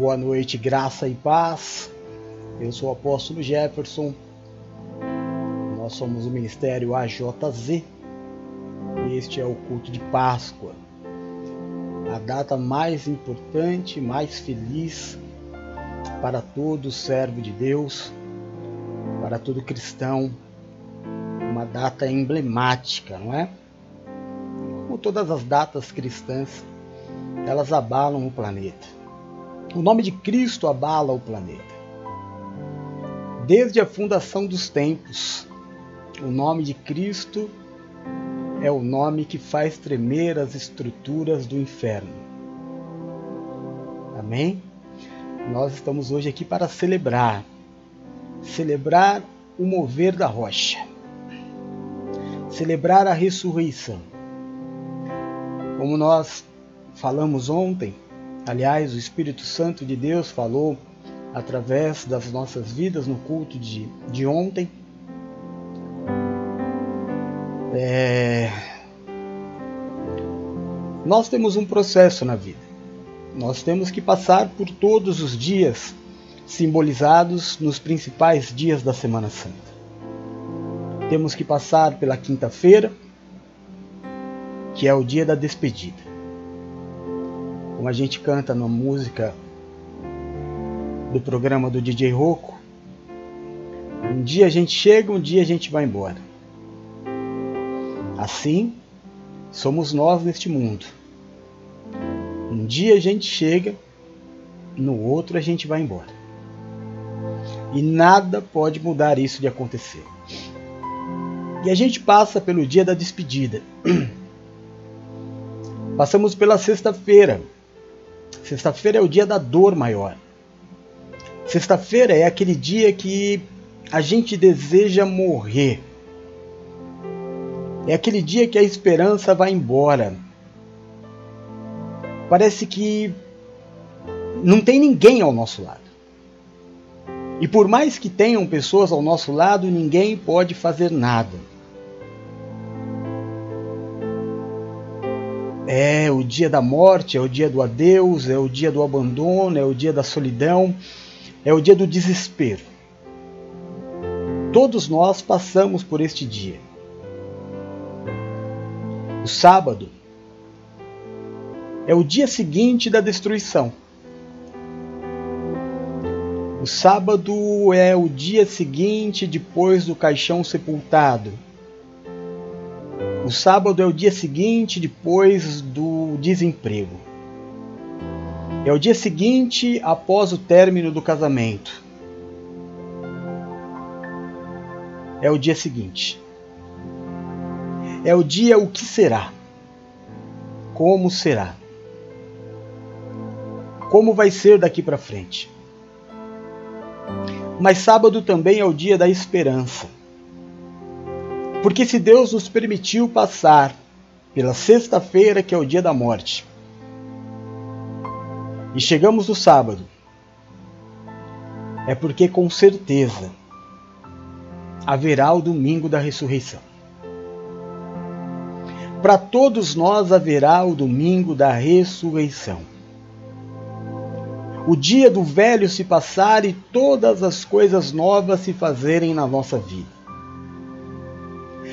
Boa noite, graça e paz. Eu sou o apóstolo Jefferson. Nós somos o Ministério AJZ. E este é o culto de Páscoa. A data mais importante, mais feliz para todo servo de Deus, para todo cristão. Uma data emblemática, não é? Como todas as datas cristãs, elas abalam o planeta o nome de Cristo abala o planeta. Desde a fundação dos tempos, o nome de Cristo é o nome que faz tremer as estruturas do inferno. Amém? Nós estamos hoje aqui para celebrar celebrar o mover da rocha, celebrar a ressurreição. Como nós falamos ontem, Aliás, o Espírito Santo de Deus falou através das nossas vidas no culto de, de ontem. É... Nós temos um processo na vida. Nós temos que passar por todos os dias simbolizados nos principais dias da Semana Santa. Temos que passar pela quinta-feira, que é o dia da despedida como a gente canta na música do programa do DJ Rocco, um dia a gente chega, um dia a gente vai embora. Assim, somos nós neste mundo. Um dia a gente chega, no outro a gente vai embora. E nada pode mudar isso de acontecer. E a gente passa pelo dia da despedida. Passamos pela sexta-feira, Sexta-feira é o dia da dor maior. Sexta-feira é aquele dia que a gente deseja morrer. É aquele dia que a esperança vai embora. Parece que não tem ninguém ao nosso lado. E por mais que tenham pessoas ao nosso lado, ninguém pode fazer nada. É o dia da morte, é o dia do adeus, é o dia do abandono, é o dia da solidão, é o dia do desespero. Todos nós passamos por este dia. O sábado é o dia seguinte da destruição. O sábado é o dia seguinte depois do caixão sepultado. O sábado é o dia seguinte depois do desemprego. É o dia seguinte após o término do casamento. É o dia seguinte. É o dia o que será. Como será? Como vai ser daqui para frente? Mas sábado também é o dia da esperança porque se Deus nos permitiu passar pela sexta-feira, que é o dia da morte, e chegamos no sábado, é porque com certeza haverá o domingo da ressurreição. Para todos nós haverá o domingo da ressurreição. O dia do velho se passar e todas as coisas novas se fazerem na nossa vida.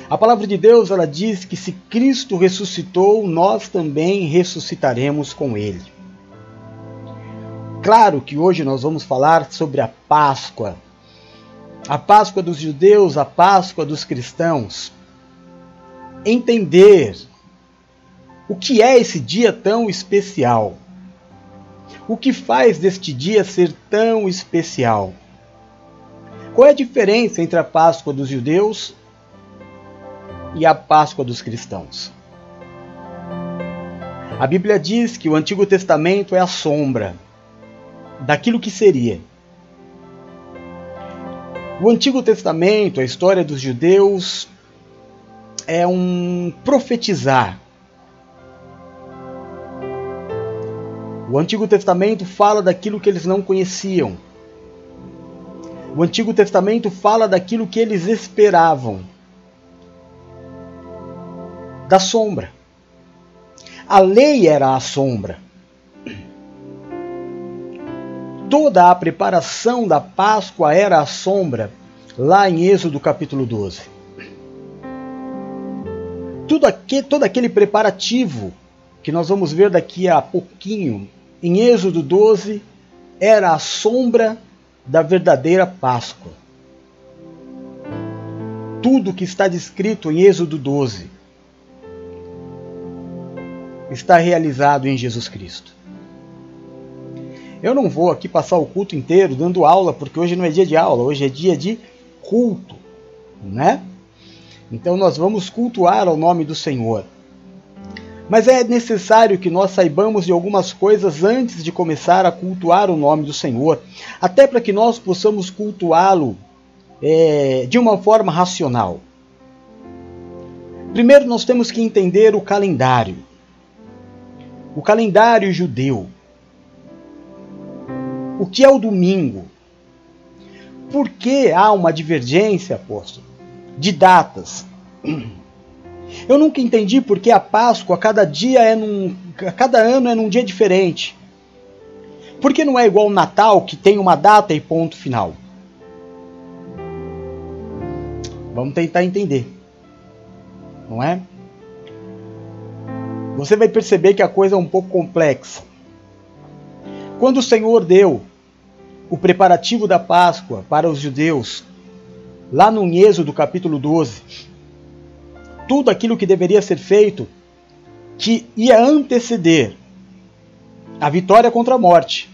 A palavra de Deus ela diz que se Cristo ressuscitou, nós também ressuscitaremos com ele. Claro que hoje nós vamos falar sobre a Páscoa. A Páscoa dos judeus, a Páscoa dos cristãos. Entender o que é esse dia tão especial. O que faz deste dia ser tão especial? Qual é a diferença entre a Páscoa dos judeus e a Páscoa dos cristãos. A Bíblia diz que o Antigo Testamento é a sombra daquilo que seria. O Antigo Testamento, a história dos judeus, é um profetizar. O Antigo Testamento fala daquilo que eles não conheciam. O Antigo Testamento fala daquilo que eles esperavam da sombra. A lei era a sombra. toda a preparação da Páscoa era a sombra, lá em Êxodo capítulo 12. Tudo aqui, todo aquele preparativo que nós vamos ver daqui a pouquinho, em Êxodo 12, era a sombra da verdadeira Páscoa. Tudo que está descrito em Êxodo 12 está realizado em Jesus Cristo. Eu não vou aqui passar o culto inteiro dando aula, porque hoje não é dia de aula, hoje é dia de culto, né? Então nós vamos cultuar ao nome do Senhor. Mas é necessário que nós saibamos de algumas coisas antes de começar a cultuar o nome do Senhor, até para que nós possamos cultuá-lo é, de uma forma racional. Primeiro, nós temos que entender o calendário. O calendário judeu. O que é o domingo? Por que há uma divergência, apóstolo, de datas? Eu nunca entendi por que a Páscoa cada dia é num, cada ano é num dia diferente. Por que não é igual o Natal que tem uma data e ponto final? Vamos tentar entender. Não é? Você vai perceber que a coisa é um pouco complexa. Quando o Senhor deu o preparativo da Páscoa para os judeus, lá no Êxodo capítulo 12, tudo aquilo que deveria ser feito, que ia anteceder a vitória contra a morte.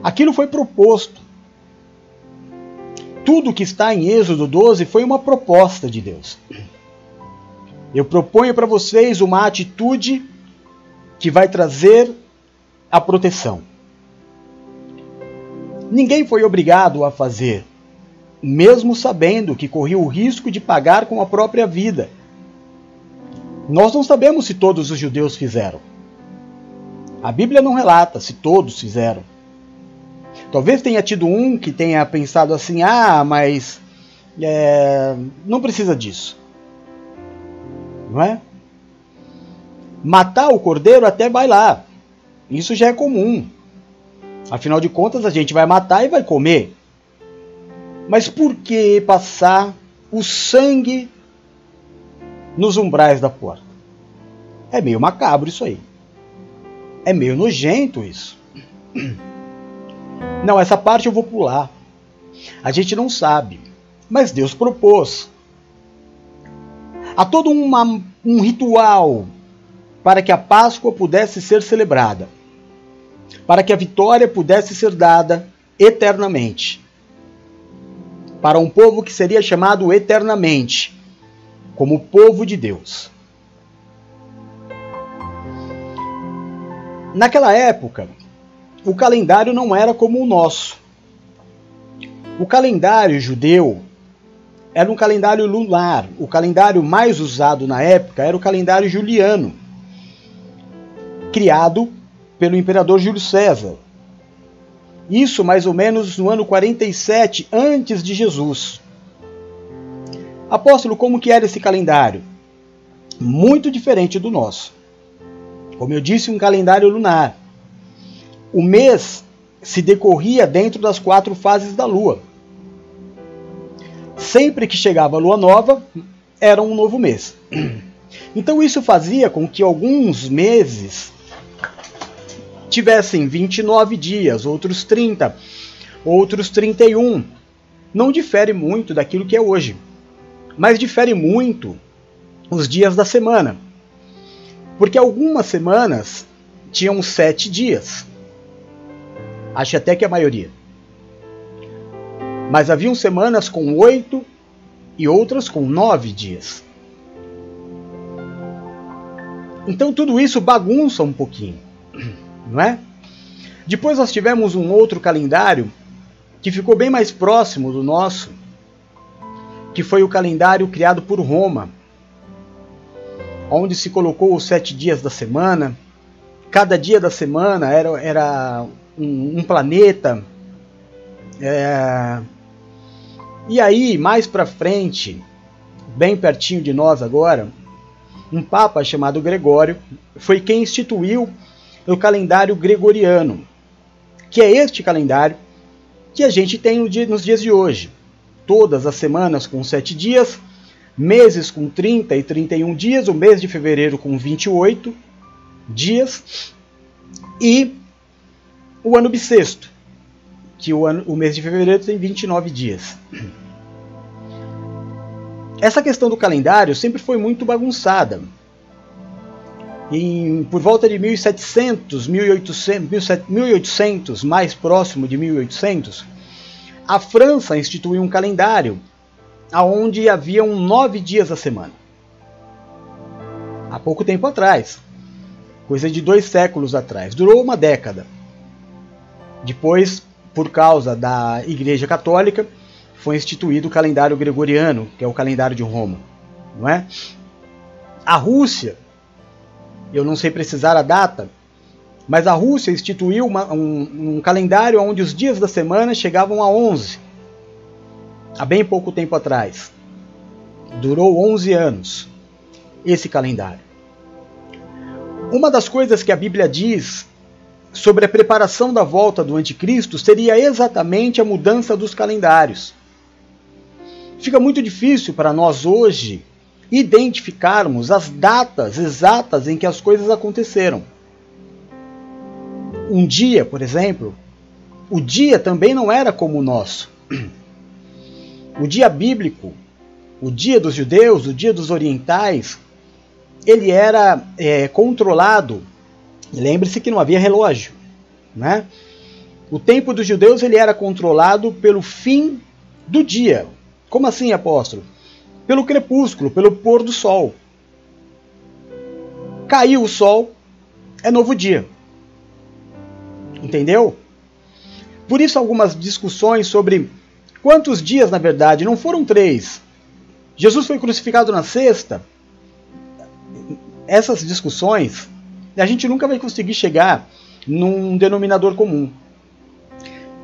Aquilo foi proposto. Tudo que está em Êxodo 12 foi uma proposta de Deus. Eu proponho para vocês uma atitude que vai trazer a proteção. Ninguém foi obrigado a fazer, mesmo sabendo que corria o risco de pagar com a própria vida. Nós não sabemos se todos os judeus fizeram. A Bíblia não relata se todos fizeram. Talvez tenha tido um que tenha pensado assim: ah, mas é, não precisa disso. Não é? Matar o cordeiro até vai lá. Isso já é comum. Afinal de contas, a gente vai matar e vai comer. Mas por que passar o sangue nos umbrais da porta? É meio macabro isso aí. É meio nojento isso. Não, essa parte eu vou pular. A gente não sabe, mas Deus propôs. Há todo uma, um ritual para que a Páscoa pudesse ser celebrada para que a vitória pudesse ser dada eternamente. Para um povo que seria chamado eternamente como povo de Deus. Naquela época, o calendário não era como o nosso. O calendário judeu era um calendário lunar. O calendário mais usado na época era o calendário juliano, criado pelo imperador Júlio César. Isso mais ou menos no ano 47 antes de Jesus. Apóstolo, como que era esse calendário? Muito diferente do nosso. Como eu disse, um calendário lunar. O mês se decorria dentro das quatro fases da lua. Sempre que chegava a lua nova, era um novo mês. Então isso fazia com que alguns meses tivessem 29 dias, outros 30, outros 31. Não difere muito daquilo que é hoje, mas difere muito os dias da semana. Porque algumas semanas tinham sete dias. Acho até que a maioria. Mas haviam semanas com oito e outras com nove dias. Então tudo isso bagunça um pouquinho não é? Depois nós tivemos um outro calendário que ficou bem mais próximo do nosso, que foi o calendário criado por Roma, onde se colocou os sete dias da semana. Cada dia da semana era, era um, um planeta. É... E aí, mais para frente, bem pertinho de nós agora, um papa chamado Gregório foi quem instituiu o calendário gregoriano, que é este calendário que a gente tem nos dias de hoje. Todas as semanas com sete dias, meses com 30 e 31 dias, o mês de fevereiro com 28 dias e o ano bissexto, que o, ano, o mês de fevereiro tem 29 dias. Essa questão do calendário sempre foi muito bagunçada. Em, por volta de 1700, 1800, 1800, mais próximo de 1800, a França instituiu um calendário aonde haviam nove dias a semana. Há pouco tempo atrás, coisa de dois séculos atrás, durou uma década. Depois, por causa da Igreja Católica, foi instituído o calendário gregoriano, que é o calendário de Roma, não é? A Rússia, eu não sei precisar a data, mas a Rússia instituiu uma, um, um, calendário onde os dias da semana chegavam a 11, há bem pouco tempo atrás. Durou 11 anos esse calendário. Uma das coisas que a Bíblia diz sobre a preparação da volta do anticristo seria exatamente a mudança dos calendários. Fica muito difícil para nós hoje identificarmos as datas exatas em que as coisas aconteceram. Um dia, por exemplo, o dia também não era como o nosso. O dia bíblico, o dia dos judeus, o dia dos orientais, ele era é, controlado Lembre-se que não havia relógio, né? O tempo dos judeus ele era controlado pelo fim do dia. Como assim, apóstolo? Pelo crepúsculo, pelo pôr do sol. Caiu o sol, é novo dia. Entendeu? Por isso algumas discussões sobre quantos dias, na verdade, não foram três. Jesus foi crucificado na sexta. Essas discussões a gente nunca vai conseguir chegar num denominador comum.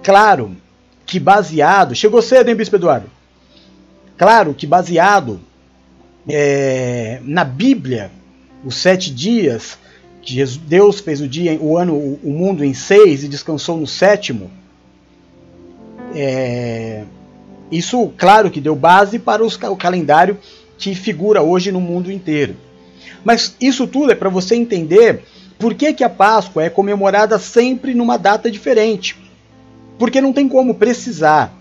Claro que baseado. Chegou cedo, hein, Bispo Eduardo? Claro que baseado é, na Bíblia, os sete dias, que Deus fez o dia, o ano, o mundo em seis e descansou no sétimo. É, isso, claro, que deu base para os, o calendário que figura hoje no mundo inteiro. Mas isso tudo é para você entender por que, que a Páscoa é comemorada sempre numa data diferente. Porque não tem como precisar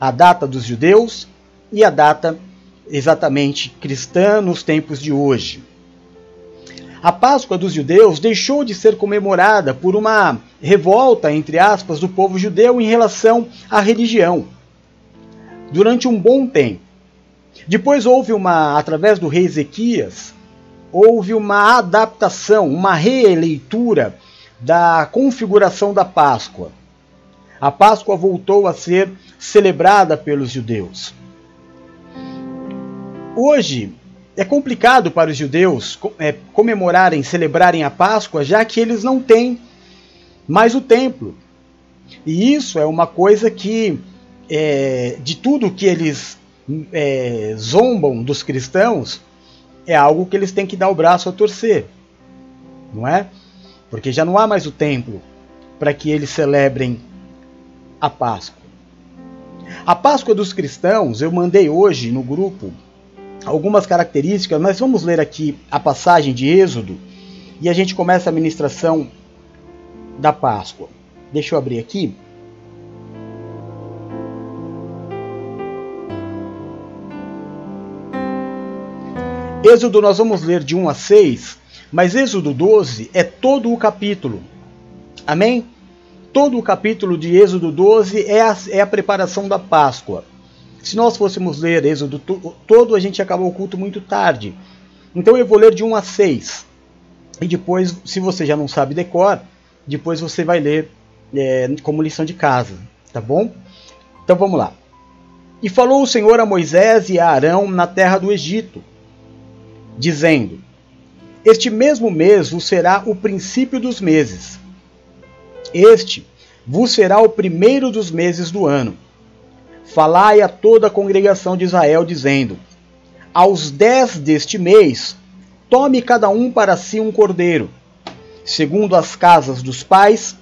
a data dos judeus e a data exatamente cristã nos tempos de hoje. A Páscoa dos judeus deixou de ser comemorada por uma revolta, entre aspas, do povo judeu em relação à religião. Durante um bom tempo. Depois houve uma, através do rei Ezequias, houve uma adaptação, uma reeleitura da configuração da Páscoa. A Páscoa voltou a ser celebrada pelos judeus. Hoje é complicado para os judeus é, comemorarem, celebrarem a Páscoa, já que eles não têm mais o templo. E isso é uma coisa que, é, de tudo que eles é, zombam dos cristãos, é algo que eles têm que dar o braço a torcer, não é? Porque já não há mais o templo para que eles celebrem a Páscoa. A Páscoa dos cristãos, eu mandei hoje no grupo algumas características, mas vamos ler aqui a passagem de Êxodo e a gente começa a ministração da Páscoa. Deixa eu abrir aqui. Êxodo nós vamos ler de 1 a 6, mas Êxodo 12 é todo o capítulo. Amém? Todo o capítulo de Êxodo 12 é a, é a preparação da Páscoa. Se nós fôssemos ler Êxodo todo, a gente acabou o culto muito tarde. Então eu vou ler de 1 a 6. E depois, se você já não sabe decor, depois você vai ler é, como lição de casa, tá bom? Então vamos lá. E falou o Senhor a Moisés e a Arão na terra do Egito, dizendo: Este mesmo mês vos será o princípio dos meses. Este vos será o primeiro dos meses do ano. Falai a toda a congregação de Israel, dizendo: Aos dez deste mês, tome cada um para si um cordeiro, segundo as casas dos pais,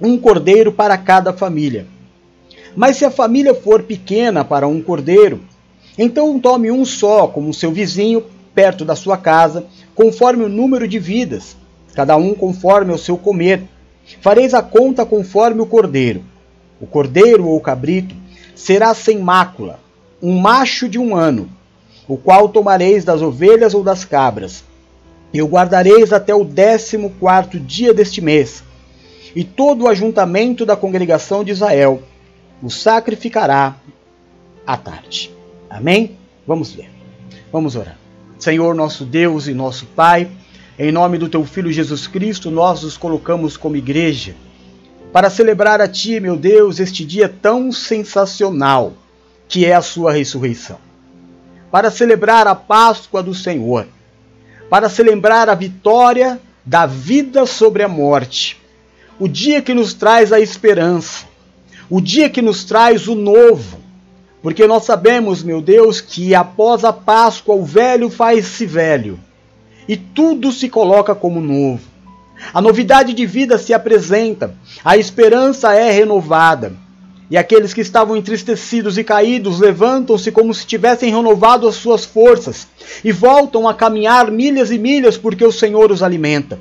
um cordeiro para cada família. Mas se a família for pequena para um cordeiro, então tome um só, como seu vizinho, perto da sua casa, conforme o número de vidas, cada um conforme o seu comer. Fareis a conta conforme o cordeiro. O cordeiro ou cabrito será sem mácula, um macho de um ano, o qual tomareis das ovelhas ou das cabras, e o guardareis até o décimo quarto dia deste mês. E todo o ajuntamento da congregação de Israel o sacrificará à tarde. Amém? Vamos ver. Vamos orar. Senhor, nosso Deus e nosso Pai, em nome do teu Filho Jesus Cristo, nós nos colocamos como igreja para celebrar a Ti, meu Deus, este dia tão sensacional que é a Sua ressurreição. Para celebrar a Páscoa do Senhor. Para celebrar a vitória da vida sobre a morte. O dia que nos traz a esperança. O dia que nos traz o novo porque nós sabemos, meu Deus, que após a Páscoa o velho faz-se velho e tudo se coloca como novo. A novidade de vida se apresenta, a esperança é renovada. E aqueles que estavam entristecidos e caídos levantam-se como se tivessem renovado as suas forças e voltam a caminhar milhas e milhas porque o Senhor os alimenta.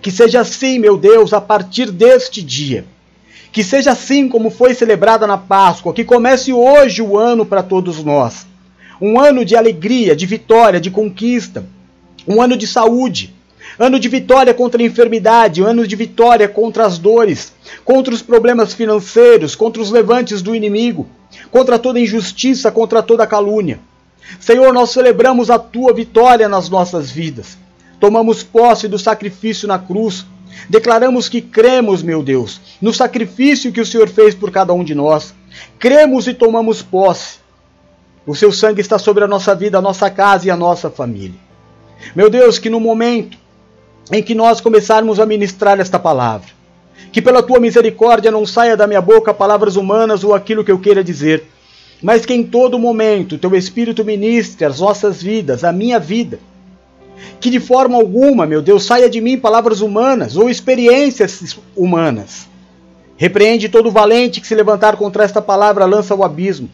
Que seja assim, meu Deus, a partir deste dia que seja assim como foi celebrada na Páscoa, que comece hoje o ano para todos nós. Um ano de alegria, de vitória, de conquista. Um ano de saúde. Ano de vitória contra a enfermidade, ano de vitória contra as dores, contra os problemas financeiros, contra os levantes do inimigo, contra toda injustiça, contra toda calúnia. Senhor, nós celebramos a tua vitória nas nossas vidas. Tomamos posse do sacrifício na cruz, Declaramos que cremos, meu Deus, no sacrifício que o Senhor fez por cada um de nós. Cremos e tomamos posse. O seu sangue está sobre a nossa vida, a nossa casa e a nossa família. Meu Deus, que no momento em que nós começarmos a ministrar esta palavra, que pela tua misericórdia não saia da minha boca palavras humanas ou aquilo que eu queira dizer, mas que em todo momento teu Espírito ministre as nossas vidas, a minha vida que de forma alguma, meu Deus, saia de mim palavras humanas ou experiências humanas. Repreende todo valente que se levantar contra esta palavra, lança o abismo.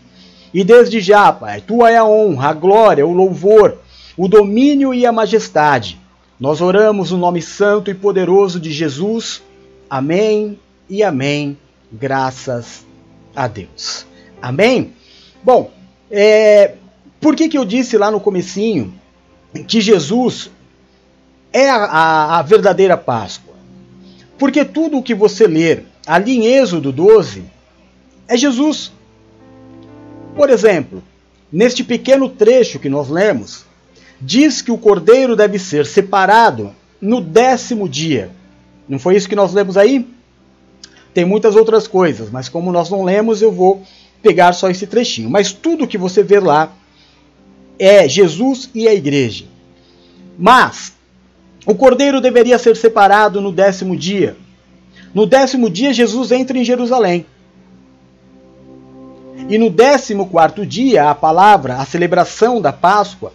E desde já, Pai, tua é a honra, a glória, o louvor, o domínio e a majestade. Nós oramos no nome santo e poderoso de Jesus. Amém e amém. Graças a Deus. Amém? Bom, é, por que, que eu disse lá no comecinho que Jesus é a, a, verdadeira Páscoa. Porque tudo o que você ler ali em Êxodo 12 é Jesus. Por exemplo, neste pequeno trecho que nós lemos, diz que o cordeiro deve ser separado no décimo dia. Não foi isso que nós lemos aí? Tem muitas outras coisas, mas como nós não lemos, eu vou pegar só esse trechinho. Mas tudo que você vê lá é Jesus e a igreja. Mas o cordeiro deveria ser separado no décimo dia. No décimo dia, Jesus entra em Jerusalém. E no décimo quarto dia, a palavra, a celebração da Páscoa,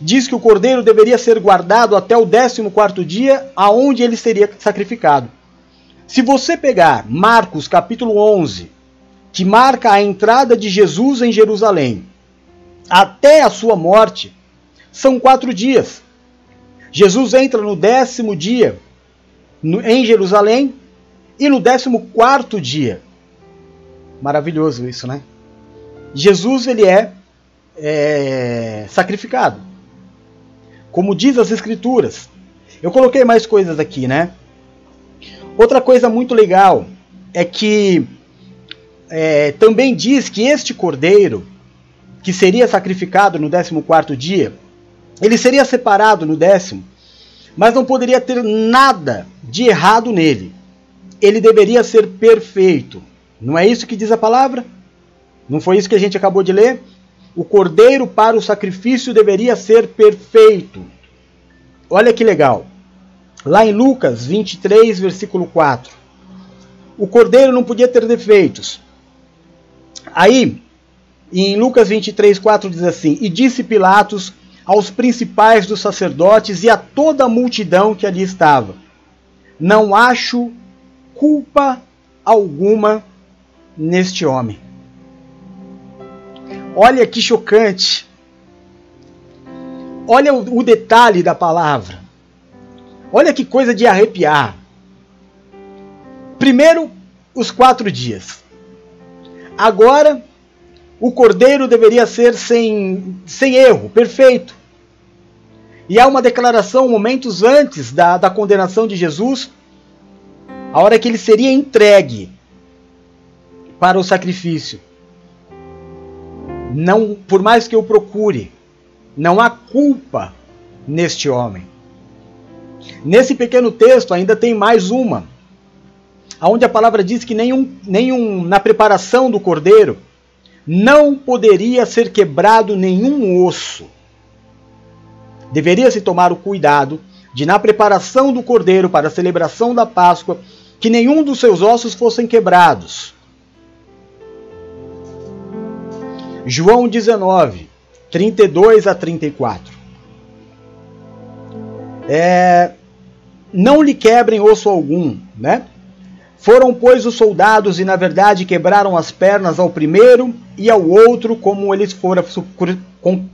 diz que o cordeiro deveria ser guardado até o décimo quarto dia, aonde ele seria sacrificado. Se você pegar Marcos capítulo 11, que marca a entrada de Jesus em Jerusalém, até a sua morte, são quatro dias. Jesus entra no décimo dia em Jerusalém e no décimo quarto dia. Maravilhoso isso, né? Jesus ele é, é sacrificado. Como diz as escrituras. Eu coloquei mais coisas aqui, né? Outra coisa muito legal é que é, também diz que este cordeiro que seria sacrificado no 14 dia, ele seria separado no décimo, mas não poderia ter nada de errado nele. Ele deveria ser perfeito. Não é isso que diz a palavra? Não foi isso que a gente acabou de ler? O cordeiro para o sacrifício deveria ser perfeito. Olha que legal. Lá em Lucas 23, versículo 4. O cordeiro não podia ter defeitos. Aí, em Lucas 23, 4 diz assim: E disse Pilatos aos principais dos sacerdotes e a toda a multidão que ali estava: Não acho culpa alguma neste homem. Olha que chocante. Olha o, o detalhe da palavra. Olha que coisa de arrepiar. Primeiro, os quatro dias. Agora, o cordeiro deveria ser sem, sem erro, perfeito. E há uma declaração momentos antes da, da condenação de Jesus, a hora que ele seria entregue para o sacrifício. Não, por mais que eu procure, não há culpa neste homem. Nesse pequeno texto ainda tem mais uma, onde a palavra diz que nenhum, nenhum na preparação do cordeiro não poderia ser quebrado nenhum osso. Deveria-se tomar o cuidado de, na preparação do cordeiro para a celebração da Páscoa, que nenhum dos seus ossos fossem quebrados. João 19, 32 a 34. É, não lhe quebrem osso algum, né? Foram, pois, os soldados e, na verdade, quebraram as pernas ao primeiro e ao outro, como eles foram. Com,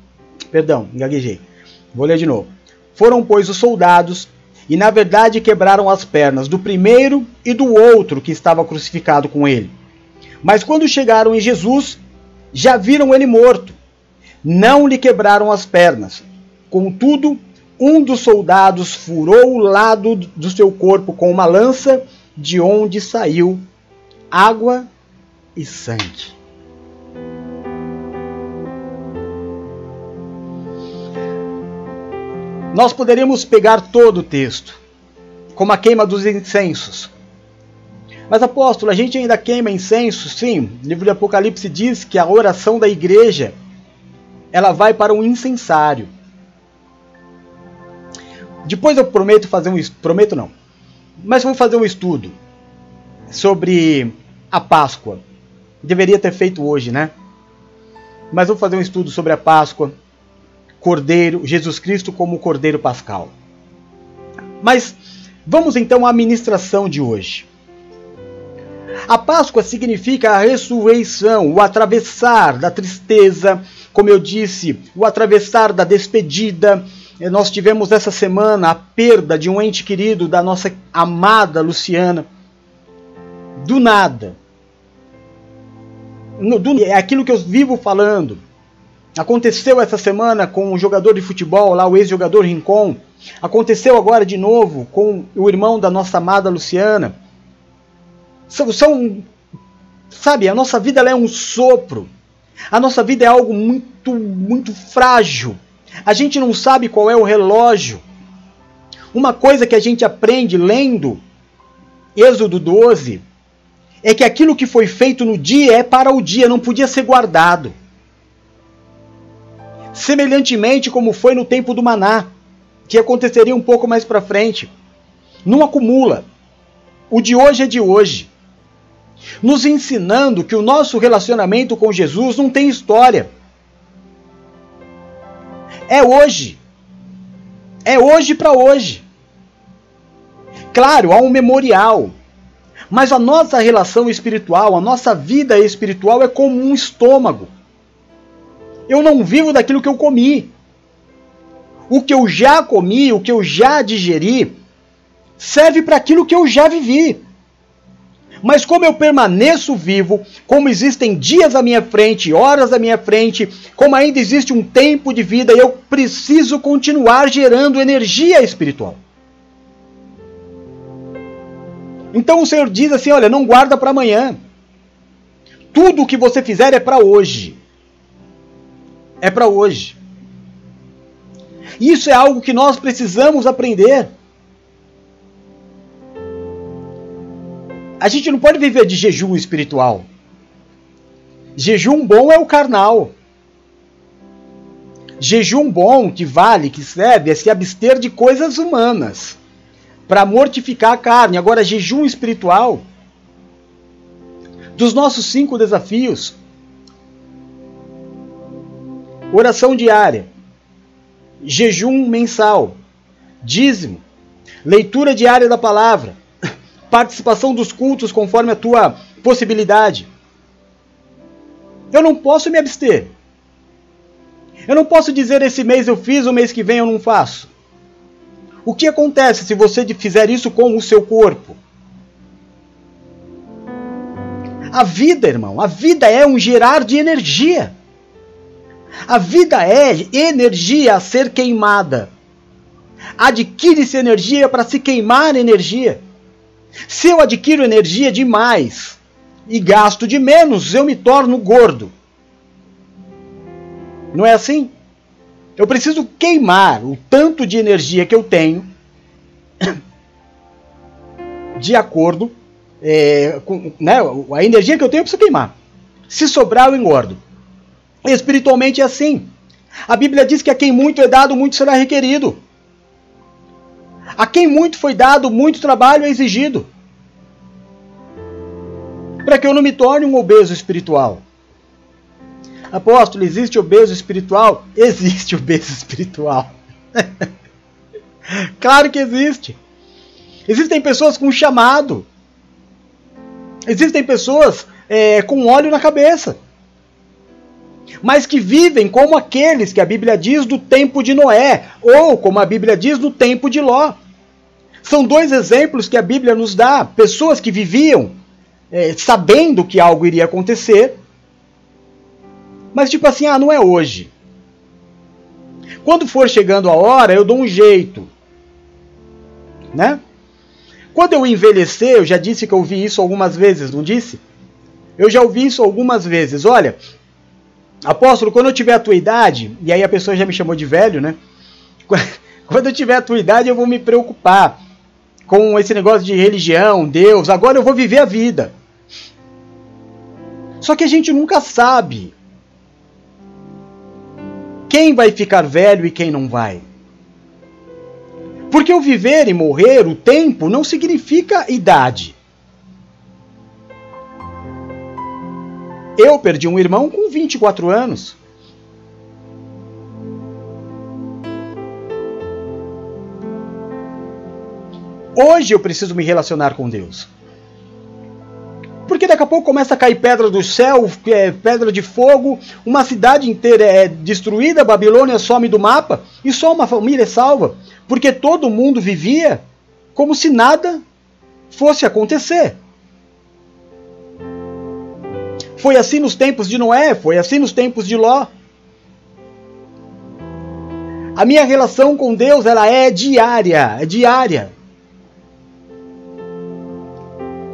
perdão, gaguejei. Vou ler de novo. Foram, pois, os soldados e, na verdade, quebraram as pernas do primeiro e do outro que estava crucificado com ele. Mas quando chegaram em Jesus, já viram ele morto. Não lhe quebraram as pernas. Contudo, um dos soldados furou o lado do seu corpo com uma lança de onde saiu água e sangue. Nós poderíamos pegar todo o texto, como a queima dos incensos. Mas apóstolo, a gente ainda queima incenso? Sim, o livro de Apocalipse diz que a oração da igreja ela vai para um incensário. Depois eu prometo fazer um prometo não. Mas vamos fazer um estudo sobre a Páscoa. Deveria ter feito hoje, né? Mas vamos fazer um estudo sobre a Páscoa, Cordeiro, Jesus Cristo como Cordeiro Pascal. Mas vamos então à ministração de hoje. A Páscoa significa a ressurreição, o atravessar da tristeza, como eu disse, o atravessar da despedida, nós tivemos essa semana a perda de um ente querido da nossa amada Luciana. Do nada. Do, é aquilo que eu vivo falando. Aconteceu essa semana com um jogador de futebol, lá o ex-jogador Rincon. Aconteceu agora de novo com o irmão da nossa amada Luciana. São, são sabe, a nossa vida é um sopro. A nossa vida é algo muito, muito frágil. A gente não sabe qual é o relógio. Uma coisa que a gente aprende lendo Êxodo 12 é que aquilo que foi feito no dia é para o dia, não podia ser guardado. Semelhantemente como foi no tempo do maná, que aconteceria um pouco mais para frente. Não acumula. O de hoje é de hoje. Nos ensinando que o nosso relacionamento com Jesus não tem história é hoje. É hoje para hoje. Claro, há um memorial. Mas a nossa relação espiritual, a nossa vida espiritual é como um estômago. Eu não vivo daquilo que eu comi. O que eu já comi, o que eu já digeri, serve para aquilo que eu já vivi. Mas como eu permaneço vivo, como existem dias à minha frente, horas à minha frente, como ainda existe um tempo de vida, eu preciso continuar gerando energia espiritual. Então o Senhor diz assim: olha, não guarda para amanhã. Tudo o que você fizer é para hoje. É para hoje. Isso é algo que nós precisamos aprender. A gente não pode viver de jejum espiritual. Jejum bom é o carnal. Jejum bom, que vale, que serve, é se abster de coisas humanas para mortificar a carne. Agora, jejum espiritual. Dos nossos cinco desafios: oração diária, jejum mensal, dízimo, leitura diária da palavra, participação dos cultos conforme a tua possibilidade. Eu não posso me abster. Eu não posso dizer esse mês eu fiz, o mês que vem eu não faço. O que acontece se você fizer isso com o seu corpo? A vida, irmão, a vida é um gerar de energia. A vida é energia a ser queimada. Adquire-se energia para se queimar energia. Se eu adquiro energia demais e gasto de menos, eu me torno gordo. Não é assim? Eu preciso queimar o tanto de energia que eu tenho de acordo é, com né, a energia que eu tenho, eu preciso queimar. Se sobrar, eu engordo. Espiritualmente é assim. A Bíblia diz que a quem muito é dado, muito será requerido. A quem muito foi dado, muito trabalho é exigido. Para que eu não me torne um obeso espiritual. Apóstolo, existe obeso espiritual? Existe obeso espiritual. claro que existe. Existem pessoas com chamado. Existem pessoas é, com óleo na cabeça mas que vivem como aqueles que a Bíblia diz do tempo de Noé, ou como a Bíblia diz do tempo de Ló. São dois exemplos que a Bíblia nos dá: pessoas que viviam é, sabendo que algo iria acontecer, mas tipo assim, ah, não é hoje. Quando for chegando a hora, eu dou um jeito. Né? Quando eu envelhecer, eu já disse que eu ouvi isso algumas vezes, não disse? Eu já ouvi isso algumas vezes. Olha, Apóstolo, quando eu tiver a tua idade, e aí a pessoa já me chamou de velho, né? Quando eu tiver a tua idade, eu vou me preocupar com esse negócio de religião, Deus. Agora eu vou viver a vida. Só que a gente nunca sabe quem vai ficar velho e quem não vai. Porque o viver e morrer, o tempo, não significa idade. Eu perdi um irmão com 24 anos. Hoje eu preciso me relacionar com Deus. Porque daqui a pouco começa a cair pedra do céu, é, pedra de fogo, uma cidade inteira é destruída, Babilônia some do mapa e só uma família é salva. Porque todo mundo vivia como se nada fosse acontecer. Foi assim nos tempos de Noé, foi assim nos tempos de Ló. A minha relação com Deus, ela é diária, é diária.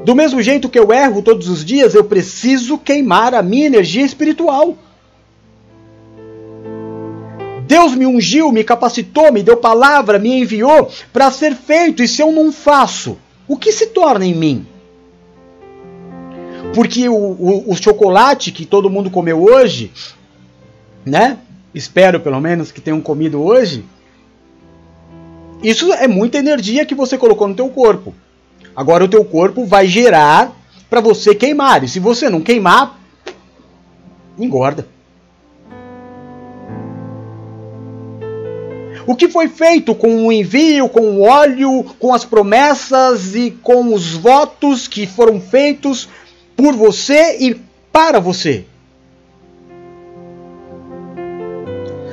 Do mesmo jeito que eu erro todos os dias, eu preciso queimar a minha energia espiritual. Deus me ungiu, me capacitou, me deu palavra, me enviou para ser feito, e se eu não faço, o que se torna em mim? Porque o, o, o chocolate que todo mundo comeu hoje, né? Espero pelo menos que tenham comido hoje. Isso é muita energia que você colocou no teu corpo. Agora o teu corpo vai gerar para você queimar. E se você não queimar, engorda. O que foi feito com o envio, com o óleo, com as promessas e com os votos que foram feitos por você e para você.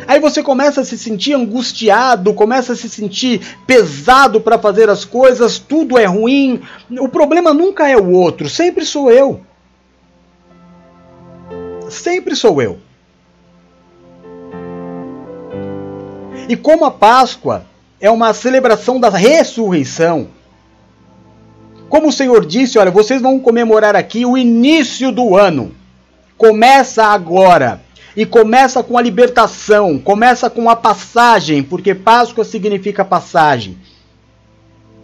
Aí você começa a se sentir angustiado, começa a se sentir pesado para fazer as coisas, tudo é ruim. O problema nunca é o outro, sempre sou eu. Sempre sou eu. E como a Páscoa é uma celebração da ressurreição, como o Senhor disse, olha, vocês vão comemorar aqui o início do ano. Começa agora. E começa com a libertação, começa com a passagem, porque Páscoa significa passagem.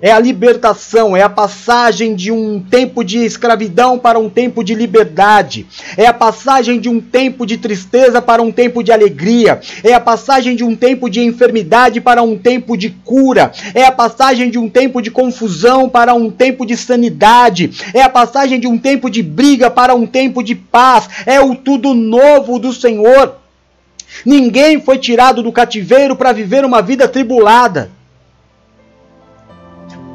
É a libertação, é a passagem de um tempo de escravidão para um tempo de liberdade. É a passagem de um tempo de tristeza para um tempo de alegria. É a passagem de um tempo de enfermidade para um tempo de cura. É a passagem de um tempo de confusão para um tempo de sanidade. É a passagem de um tempo de briga para um tempo de paz. É o tudo novo do Senhor. Ninguém foi tirado do cativeiro para viver uma vida tribulada.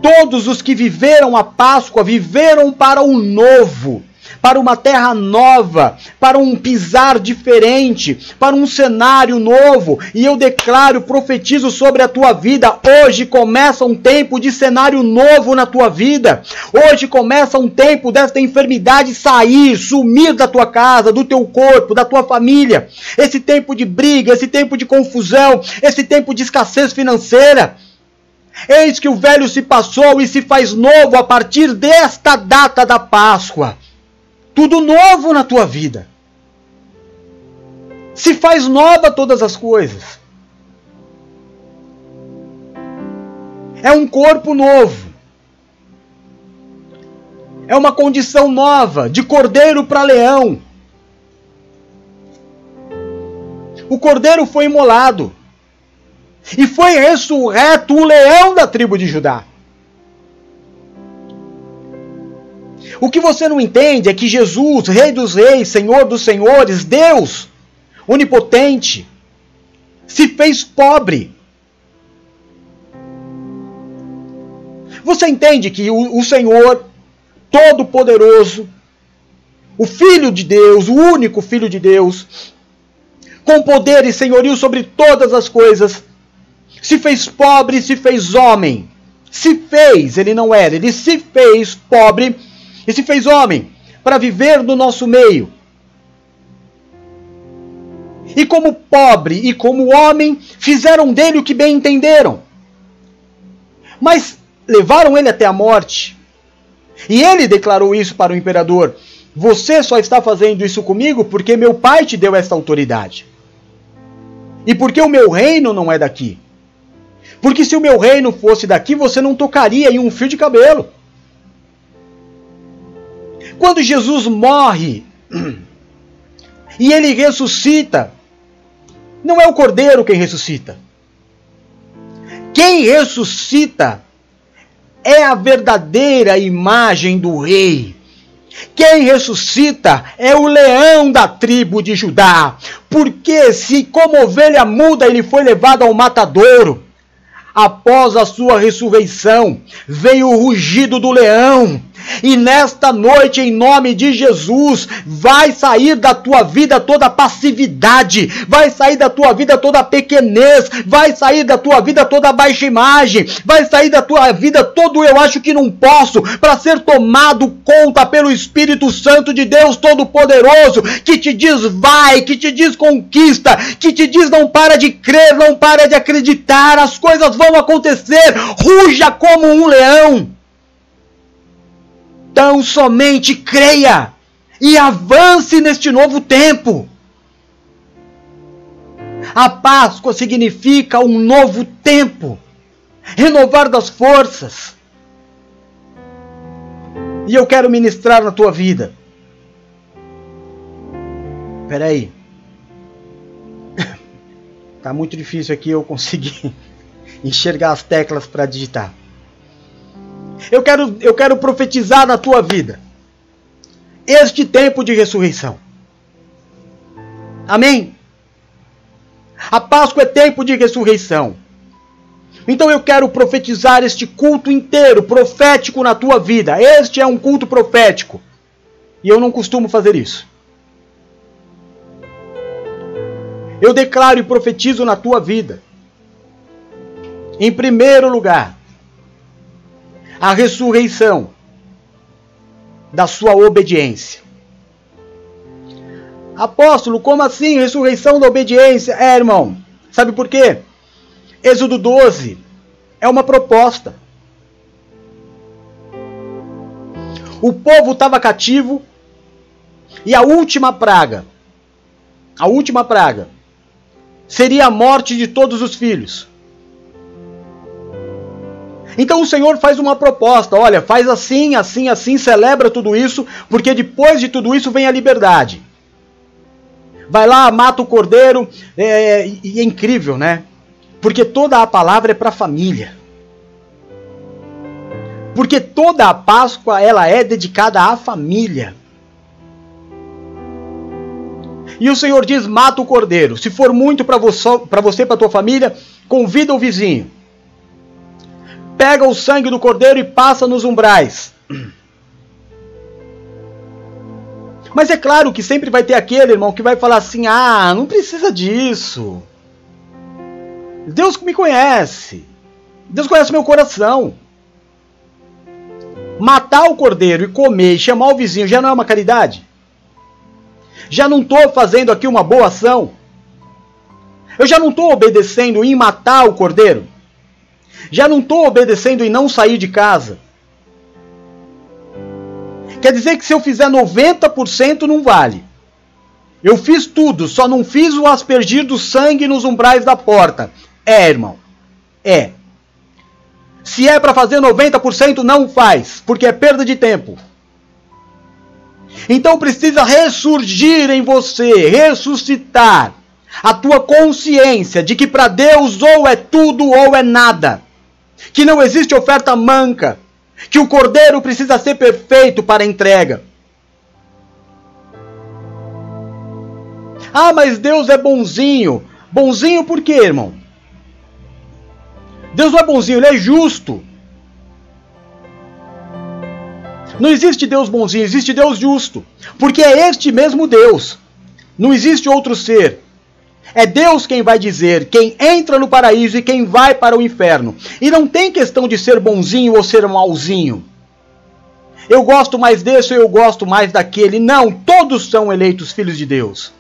Todos os que viveram a Páscoa viveram para o novo para uma terra nova, para um pisar diferente, para um cenário novo. E eu declaro, profetizo sobre a tua vida. Hoje começa um tempo de cenário novo na tua vida. Hoje começa um tempo desta enfermidade sair, sumir da tua casa, do teu corpo, da tua família. Esse tempo de briga, esse tempo de confusão, esse tempo de escassez financeira. Eis que o velho se passou e se faz novo a partir desta data da Páscoa tudo novo na tua vida. Se faz nova todas as coisas. É um corpo novo. É uma condição nova, de cordeiro para leão. O cordeiro foi imolado. E foi ressurreto o leão da tribo de Judá. O que você não entende é que Jesus, Rei dos Reis, Senhor dos Senhores, Deus, onipotente, se fez pobre. Você entende que o, o Senhor, Todo-Poderoso, o Filho de Deus, o único Filho de Deus, com poder e senhorio sobre todas as coisas, se fez pobre, se fez homem. Se fez, ele não era, ele se fez pobre e se fez homem para viver no nosso meio. E como pobre e como homem, fizeram dele o que bem entenderam. Mas levaram ele até a morte. E ele declarou isso para o imperador: Você só está fazendo isso comigo porque meu pai te deu esta autoridade. E porque o meu reino não é daqui. Porque se o meu reino fosse daqui, você não tocaria em um fio de cabelo. Quando Jesus morre e ele ressuscita, não é o cordeiro quem ressuscita. Quem ressuscita é a verdadeira imagem do rei. Quem ressuscita é o leão da tribo de Judá. Porque se como ovelha muda ele foi levado ao matadouro, após a sua ressurreição, veio o rugido do leão e nesta noite, em nome de Jesus, vai sair da tua vida toda passividade, vai sair da tua vida toda pequenez, vai sair da tua vida toda baixa imagem, vai sair da tua vida todo eu acho que não posso, para ser tomado conta pelo Espírito Santo de Deus Todo-Poderoso, que te diz vai, que te diz conquista, que te diz não para de crer, não para de acreditar, as coisas vão acontecer, ruja como um leão. Então somente creia e avance neste novo tempo. A Páscoa significa um novo tempo, renovar das forças. E eu quero ministrar na tua vida. Espera aí. Tá muito difícil aqui eu conseguir enxergar as teclas para digitar. Eu quero, eu quero profetizar na tua vida este tempo de ressurreição. Amém? A Páscoa é tempo de ressurreição. Então eu quero profetizar este culto inteiro, profético na tua vida. Este é um culto profético. E eu não costumo fazer isso. Eu declaro e profetizo na tua vida. Em primeiro lugar, a ressurreição da sua obediência. Apóstolo, como assim ressurreição da obediência? É, irmão, sabe por quê? Êxodo 12 é uma proposta. O povo estava cativo e a última praga, a última praga, seria a morte de todos os filhos. Então o Senhor faz uma proposta: olha, faz assim, assim, assim, celebra tudo isso, porque depois de tudo isso vem a liberdade. Vai lá, mata o cordeiro, é, e é incrível, né? Porque toda a palavra é para a família. Porque toda a Páscoa ela é dedicada à família. E o Senhor diz: mata o cordeiro. Se for muito para você, para você, para tua família, convida o vizinho pega o sangue do cordeiro e passa nos umbrais. Mas é claro que sempre vai ter aquele irmão que vai falar assim: ah, não precisa disso. Deus me conhece. Deus conhece meu coração. Matar o cordeiro e comer e chamar o vizinho já não é uma caridade? Já não estou fazendo aqui uma boa ação? Eu já não estou obedecendo em matar o cordeiro? Já não estou obedecendo em não sair de casa? Quer dizer que se eu fizer 90% não vale. Eu fiz tudo, só não fiz o aspergir do sangue nos umbrais da porta. É, irmão. É. Se é para fazer 90%, não faz, porque é perda de tempo. Então precisa ressurgir em você, ressuscitar a tua consciência de que para Deus ou é tudo ou é nada. Que não existe oferta manca, que o cordeiro precisa ser perfeito para entrega. Ah, mas Deus é bonzinho. Bonzinho por quê, irmão? Deus não é bonzinho, ele é justo. Não existe Deus bonzinho, existe Deus justo. Porque é este mesmo Deus. Não existe outro ser. É Deus quem vai dizer quem entra no paraíso e quem vai para o inferno. E não tem questão de ser bonzinho ou ser malzinho. Eu gosto mais desse ou eu gosto mais daquele. Não, todos são eleitos filhos de Deus.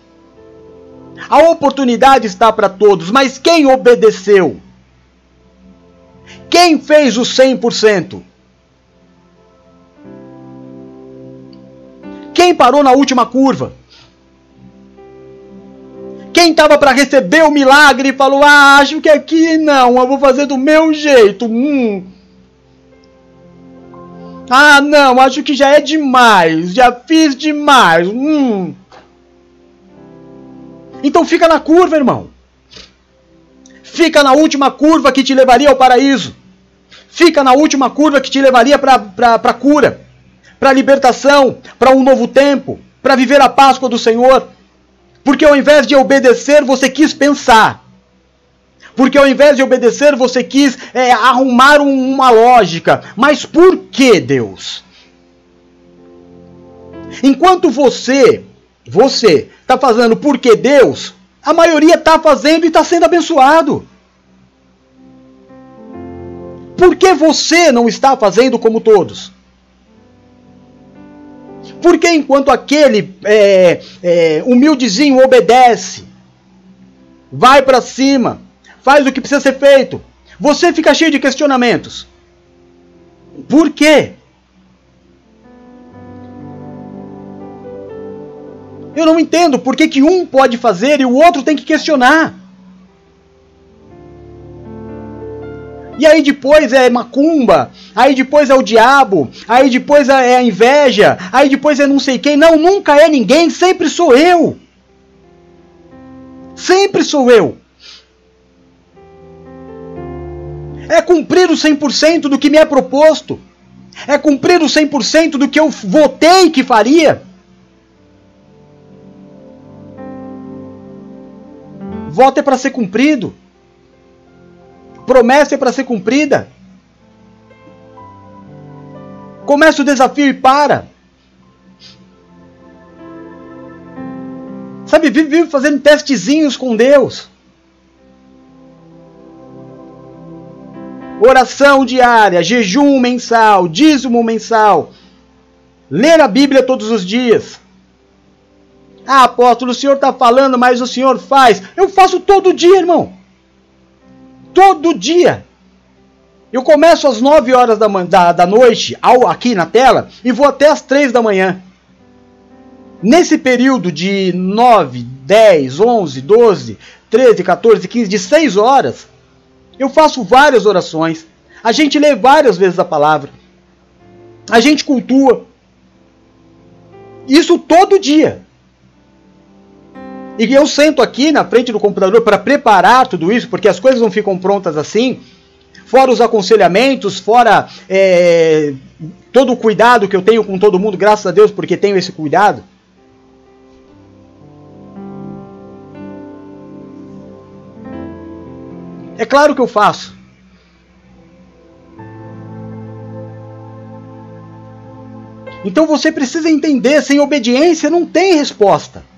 A oportunidade está para todos, mas quem obedeceu? Quem fez o 100%? Quem parou na última curva? Quem estava para receber o milagre falou: Ah, acho que aqui não, eu vou fazer do meu jeito. Hum. Ah, não, acho que já é demais, já fiz demais. Hum. Então fica na curva, irmão. Fica na última curva que te levaria ao paraíso. Fica na última curva que te levaria para a cura, para a libertação, para um novo tempo, para viver a Páscoa do Senhor. Porque ao invés de obedecer, você quis pensar. Porque ao invés de obedecer, você quis é, arrumar um, uma lógica. Mas por que Deus? Enquanto você, você está fazendo porque Deus, a maioria está fazendo e está sendo abençoado. Por que você não está fazendo como todos? Por que enquanto aquele é, é, humildezinho obedece, vai para cima, faz o que precisa ser feito, você fica cheio de questionamentos? Por quê? Eu não entendo por que, que um pode fazer e o outro tem que questionar. E aí depois é macumba, aí depois é o diabo, aí depois é a inveja, aí depois é não sei quem. Não, nunca é ninguém, sempre sou eu. Sempre sou eu. É cumprir o 100% do que me é proposto. É cumprir o 100% do que eu votei que faria. Voto é para ser cumprido. Promessa é para ser cumprida. Começa o desafio e para. Sabe, vive, fazendo testezinhos com Deus. Oração diária, jejum mensal, dízimo mensal. Ler a Bíblia todos os dias. Ah, apóstolo, o senhor está falando, mas o senhor faz. Eu faço todo dia, irmão todo dia. Eu começo às 9 horas da, da, da noite ao, aqui na tela e vou até às 3 da manhã. Nesse período de 9, 10, 11, 12, 13, 14, 15, de 6 horas, eu faço várias orações. A gente lê várias vezes a palavra. A gente cultua. Isso todo dia. E eu sento aqui na frente do computador para preparar tudo isso, porque as coisas não ficam prontas assim. Fora os aconselhamentos, fora é, todo o cuidado que eu tenho com todo mundo, graças a Deus, porque tenho esse cuidado. É claro que eu faço. Então você precisa entender: sem obediência não tem resposta.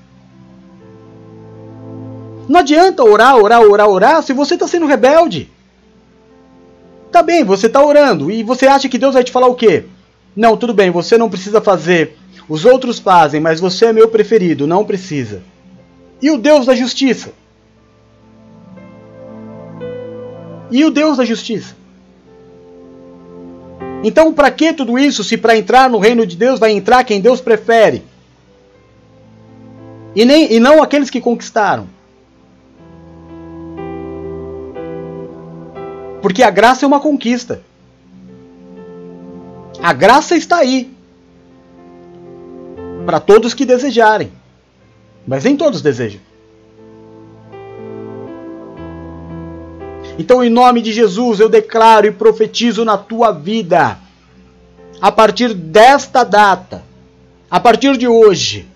Não adianta orar, orar, orar, orar se você está sendo rebelde. Tá bem, você está orando e você acha que Deus vai te falar o quê? Não, tudo bem, você não precisa fazer. Os outros fazem, mas você é meu preferido, não precisa. E o Deus da justiça? E o Deus da justiça? Então, para que tudo isso se para entrar no reino de Deus vai entrar quem Deus prefere? E, nem, e não aqueles que conquistaram. Porque a graça é uma conquista. A graça está aí. Para todos que desejarem. Mas nem todos desejam. Então, em nome de Jesus, eu declaro e profetizo na tua vida, a partir desta data, a partir de hoje,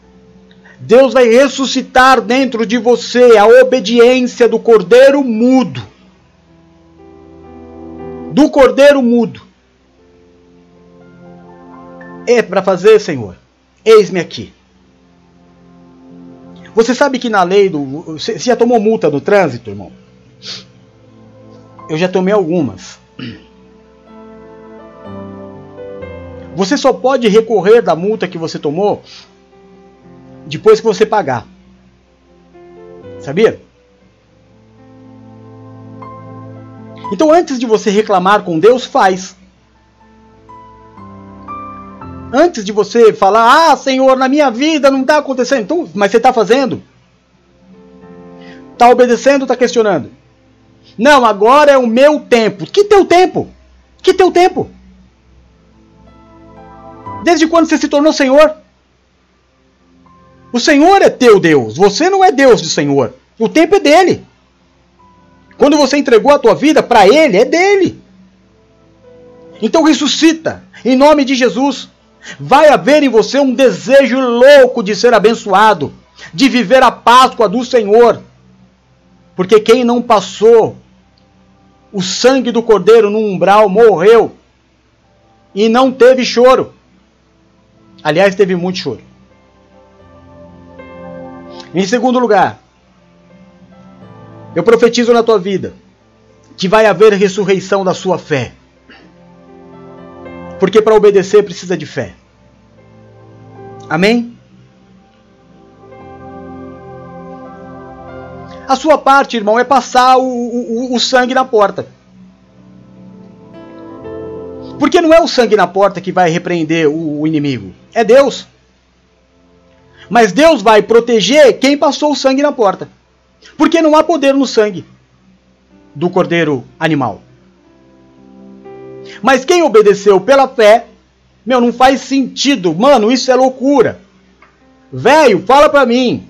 Deus vai ressuscitar dentro de você a obediência do cordeiro mudo. Do cordeiro mudo. É para fazer, Senhor. Eis-me aqui. Você sabe que na lei do. Você já tomou multa no trânsito, irmão? Eu já tomei algumas. Você só pode recorrer da multa que você tomou depois que você pagar. Sabia? Então, antes de você reclamar com Deus, faz. Antes de você falar, ah, Senhor, na minha vida não está acontecendo, então, mas você está fazendo? Está obedecendo, está questionando? Não, agora é o meu tempo. Que teu tempo? Que teu tempo? Desde quando você se tornou Senhor? O Senhor é teu Deus. Você não é Deus do Senhor. O tempo é dele. Quando você entregou a tua vida para ele, é dele. Então ressuscita em nome de Jesus. Vai haver em você um desejo louco de ser abençoado, de viver a Páscoa do Senhor. Porque quem não passou o sangue do cordeiro no umbral morreu e não teve choro. Aliás, teve muito choro. Em segundo lugar, eu profetizo na tua vida que vai haver ressurreição da sua fé. Porque para obedecer precisa de fé. Amém? A sua parte, irmão, é passar o, o, o sangue na porta. Porque não é o sangue na porta que vai repreender o, o inimigo, é Deus. Mas Deus vai proteger quem passou o sangue na porta. Porque não há poder no sangue do cordeiro animal. Mas quem obedeceu pela fé, meu, não faz sentido. Mano, isso é loucura. Velho, fala pra mim.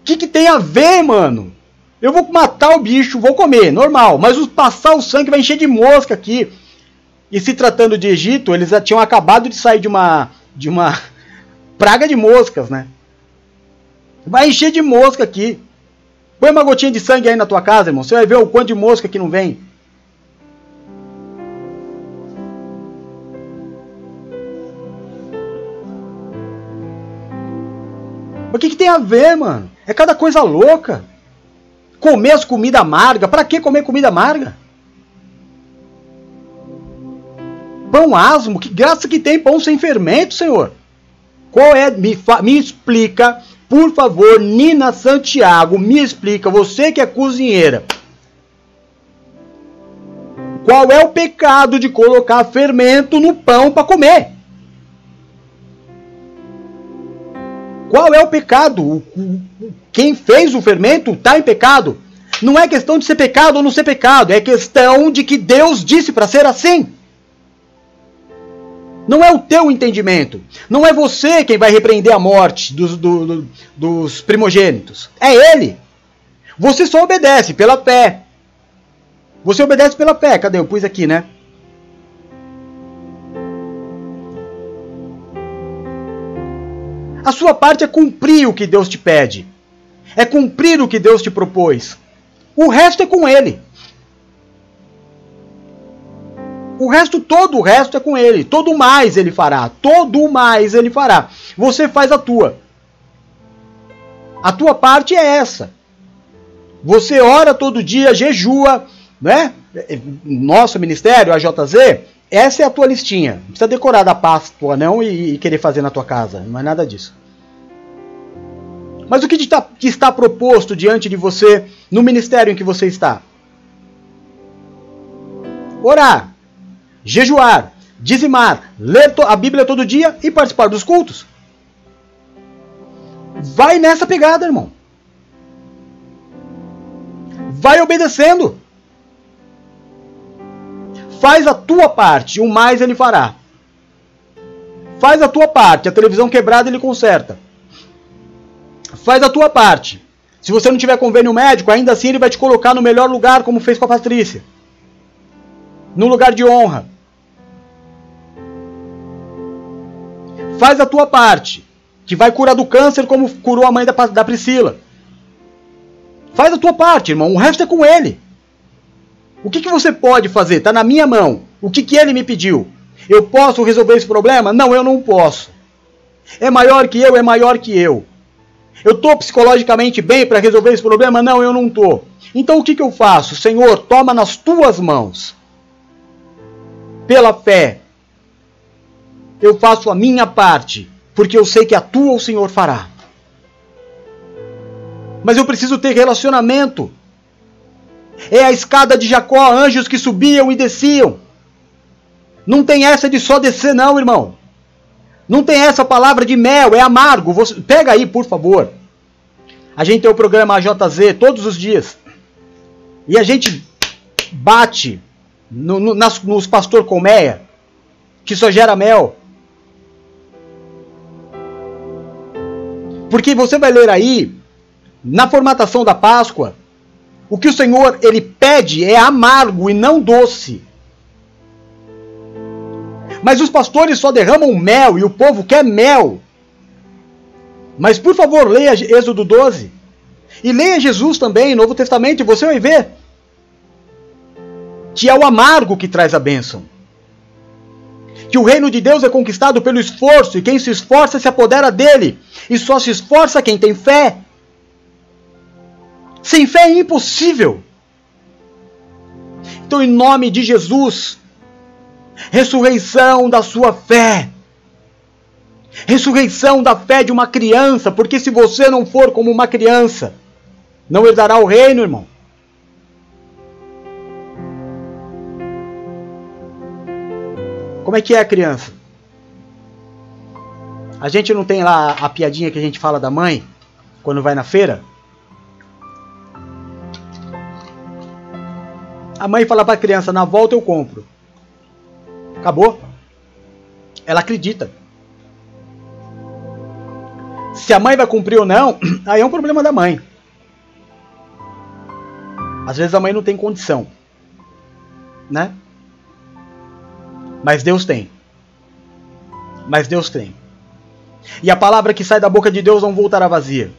O que, que tem a ver, mano? Eu vou matar o bicho, vou comer, normal. Mas passar o sangue vai encher de mosca aqui. E se tratando de Egito, eles já tinham acabado de sair de uma de uma praga de moscas, né? Vai encher de mosca aqui. Põe uma gotinha de sangue aí na tua casa, irmão. Você vai ver o quanto de mosca que não vem. Mas o que, que tem a ver, mano? É cada coisa louca. Comer as comidas amargas. Para que comer comida amarga? Pão asmo, que graça que tem pão sem fermento, Senhor? Qual é? Me, me explica, por favor, Nina Santiago, me explica, você que é cozinheira. Qual é o pecado de colocar fermento no pão para comer? Qual é o pecado? Quem fez o fermento está em pecado. Não é questão de ser pecado ou não ser pecado, é questão de que Deus disse para ser assim. Não é o teu entendimento. Não é você quem vai repreender a morte dos, do, do, dos primogênitos. É ele. Você só obedece pela fé. Você obedece pela fé. Cadê? Eu pus aqui, né? A sua parte é cumprir o que Deus te pede. É cumprir o que Deus te propôs. O resto é com Ele. O resto, todo o resto é com ele. Todo mais ele fará. Todo mais ele fará. Você faz a tua. A tua parte é essa. Você ora todo dia, jejua, né? Nosso ministério, a JZ, essa é a tua listinha. Não precisa decorar da Páscoa não e, e querer fazer na tua casa. Não é nada disso. Mas o que está, que está proposto diante de você no ministério em que você está? Orar, jejuar, dizimar, ler a Bíblia todo dia e participar dos cultos. Vai nessa pegada, irmão. Vai obedecendo. Faz a tua parte, o mais ele fará. Faz a tua parte, a televisão quebrada ele conserta. Faz a tua parte. Se você não tiver convênio médico, ainda assim ele vai te colocar no melhor lugar, como fez com a Patrícia. No lugar de honra. Faz a tua parte, que vai curar do câncer como curou a mãe da, da Priscila. Faz a tua parte, irmão. O resto é com ele. O que, que você pode fazer? Está na minha mão. O que, que ele me pediu? Eu posso resolver esse problema? Não, eu não posso. É maior que eu, é maior que eu. Eu estou psicologicamente bem para resolver esse problema? Não, eu não estou. Então o que, que eu faço? Senhor, toma nas tuas mãos. Pela fé, eu faço a minha parte, porque eu sei que a tua o Senhor fará. Mas eu preciso ter relacionamento. É a escada de Jacó, anjos que subiam e desciam. Não tem essa de só descer, não, irmão. Não tem essa palavra de mel, é amargo. Você, pega aí, por favor. A gente tem o programa AJZ todos os dias. E a gente bate no, no, nas, nos pastor colmeia, que só gera mel. Porque você vai ler aí, na formatação da Páscoa, o que o Senhor ele pede é amargo e não doce. Mas os pastores só derramam mel e o povo quer mel. Mas por favor, leia Êxodo 12. E leia Jesus também, Novo Testamento, e você vai ver que é o amargo que traz a bênção. Que o reino de Deus é conquistado pelo esforço, e quem se esforça se apodera dele. E só se esforça quem tem fé. Sem fé é impossível. Então, em nome de Jesus, ressurreição da sua fé. Ressurreição da fé de uma criança, porque se você não for como uma criança, não herdará o reino, irmão. Como é que é a criança? A gente não tem lá a piadinha que a gente fala da mãe quando vai na feira? A mãe fala para a criança: na volta eu compro. Acabou. Ela acredita. Se a mãe vai cumprir ou não, aí é um problema da mãe. Às vezes a mãe não tem condição, né? Mas Deus tem. Mas Deus tem. E a palavra que sai da boca de Deus não voltará vazia.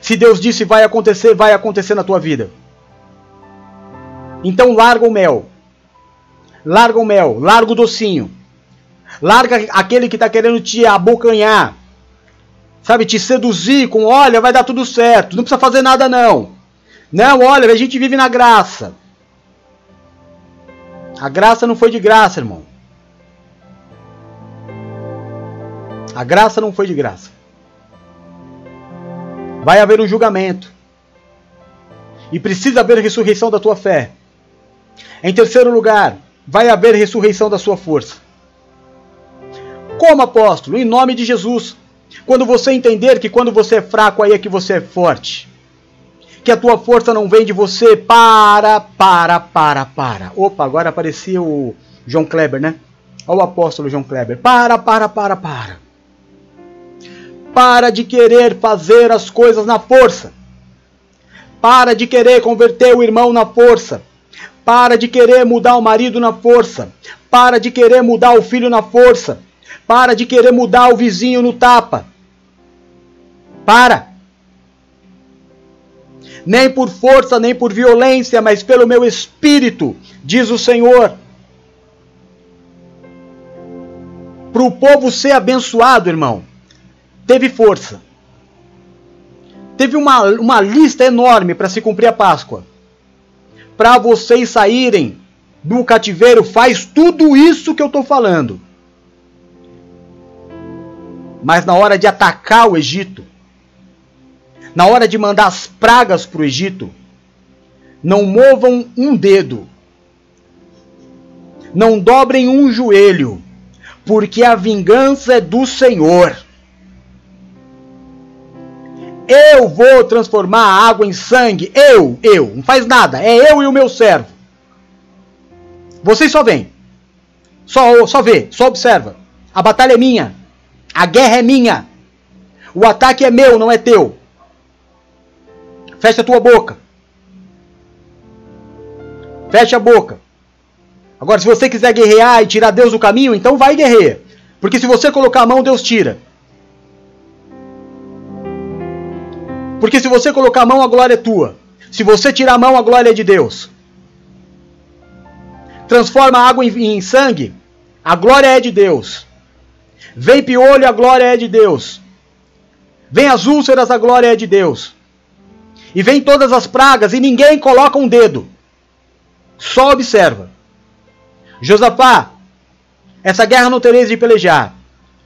Se Deus disse vai acontecer, vai acontecer na tua vida. Então larga o mel. Larga o mel, larga o docinho. Larga aquele que está querendo te abocanhar. Sabe, te seduzir com, olha, vai dar tudo certo, não precisa fazer nada não. Não, olha, a gente vive na graça. A graça não foi de graça, irmão. A graça não foi de graça. Vai haver um julgamento. E precisa haver ressurreição da tua fé. Em terceiro lugar, vai haver ressurreição da sua força. Como apóstolo, em nome de Jesus. Quando você entender que quando você é fraco, aí é que você é forte. Que a tua força não vem de você. Para, para, para, para. Opa, agora aparecia o João Kleber, né? Olha o apóstolo João Kleber. Para, para, para, para. Para de querer fazer as coisas na força. Para de querer converter o irmão na força. Para de querer mudar o marido na força. Para de querer mudar o filho na força. Para de querer mudar o vizinho no tapa. Para. Nem por força, nem por violência, mas pelo meu espírito, diz o Senhor. para o povo ser abençoado, irmão, teve força. Teve uma, uma lista enorme para se cumprir a Páscoa. Para vocês saírem do cativeiro, faz tudo isso que eu estou falando. Mas na hora de atacar o Egito, na hora de mandar as pragas para o Egito, não movam um dedo, não dobrem um joelho, porque a vingança é do Senhor. Eu vou transformar a água em sangue. Eu, eu. Não faz nada. É eu e o meu servo. Vocês só vêm. Só, só vê, só observa. A batalha é minha. A guerra é minha. O ataque é meu, não é teu. Fecha a tua boca. Fecha a boca. Agora, se você quiser guerrear e tirar Deus do caminho, então vai guerrear. Porque se você colocar a mão, Deus tira. Porque se você colocar a mão, a glória é tua. Se você tirar a mão, a glória é de Deus. Transforma a água em, em sangue, a glória é de Deus. Vem piolho, a glória é de Deus. Vem as úlceras, a glória é de Deus. E vem todas as pragas, e ninguém coloca um dedo. Só observa. Josafá, essa guerra não tereis de pelejar.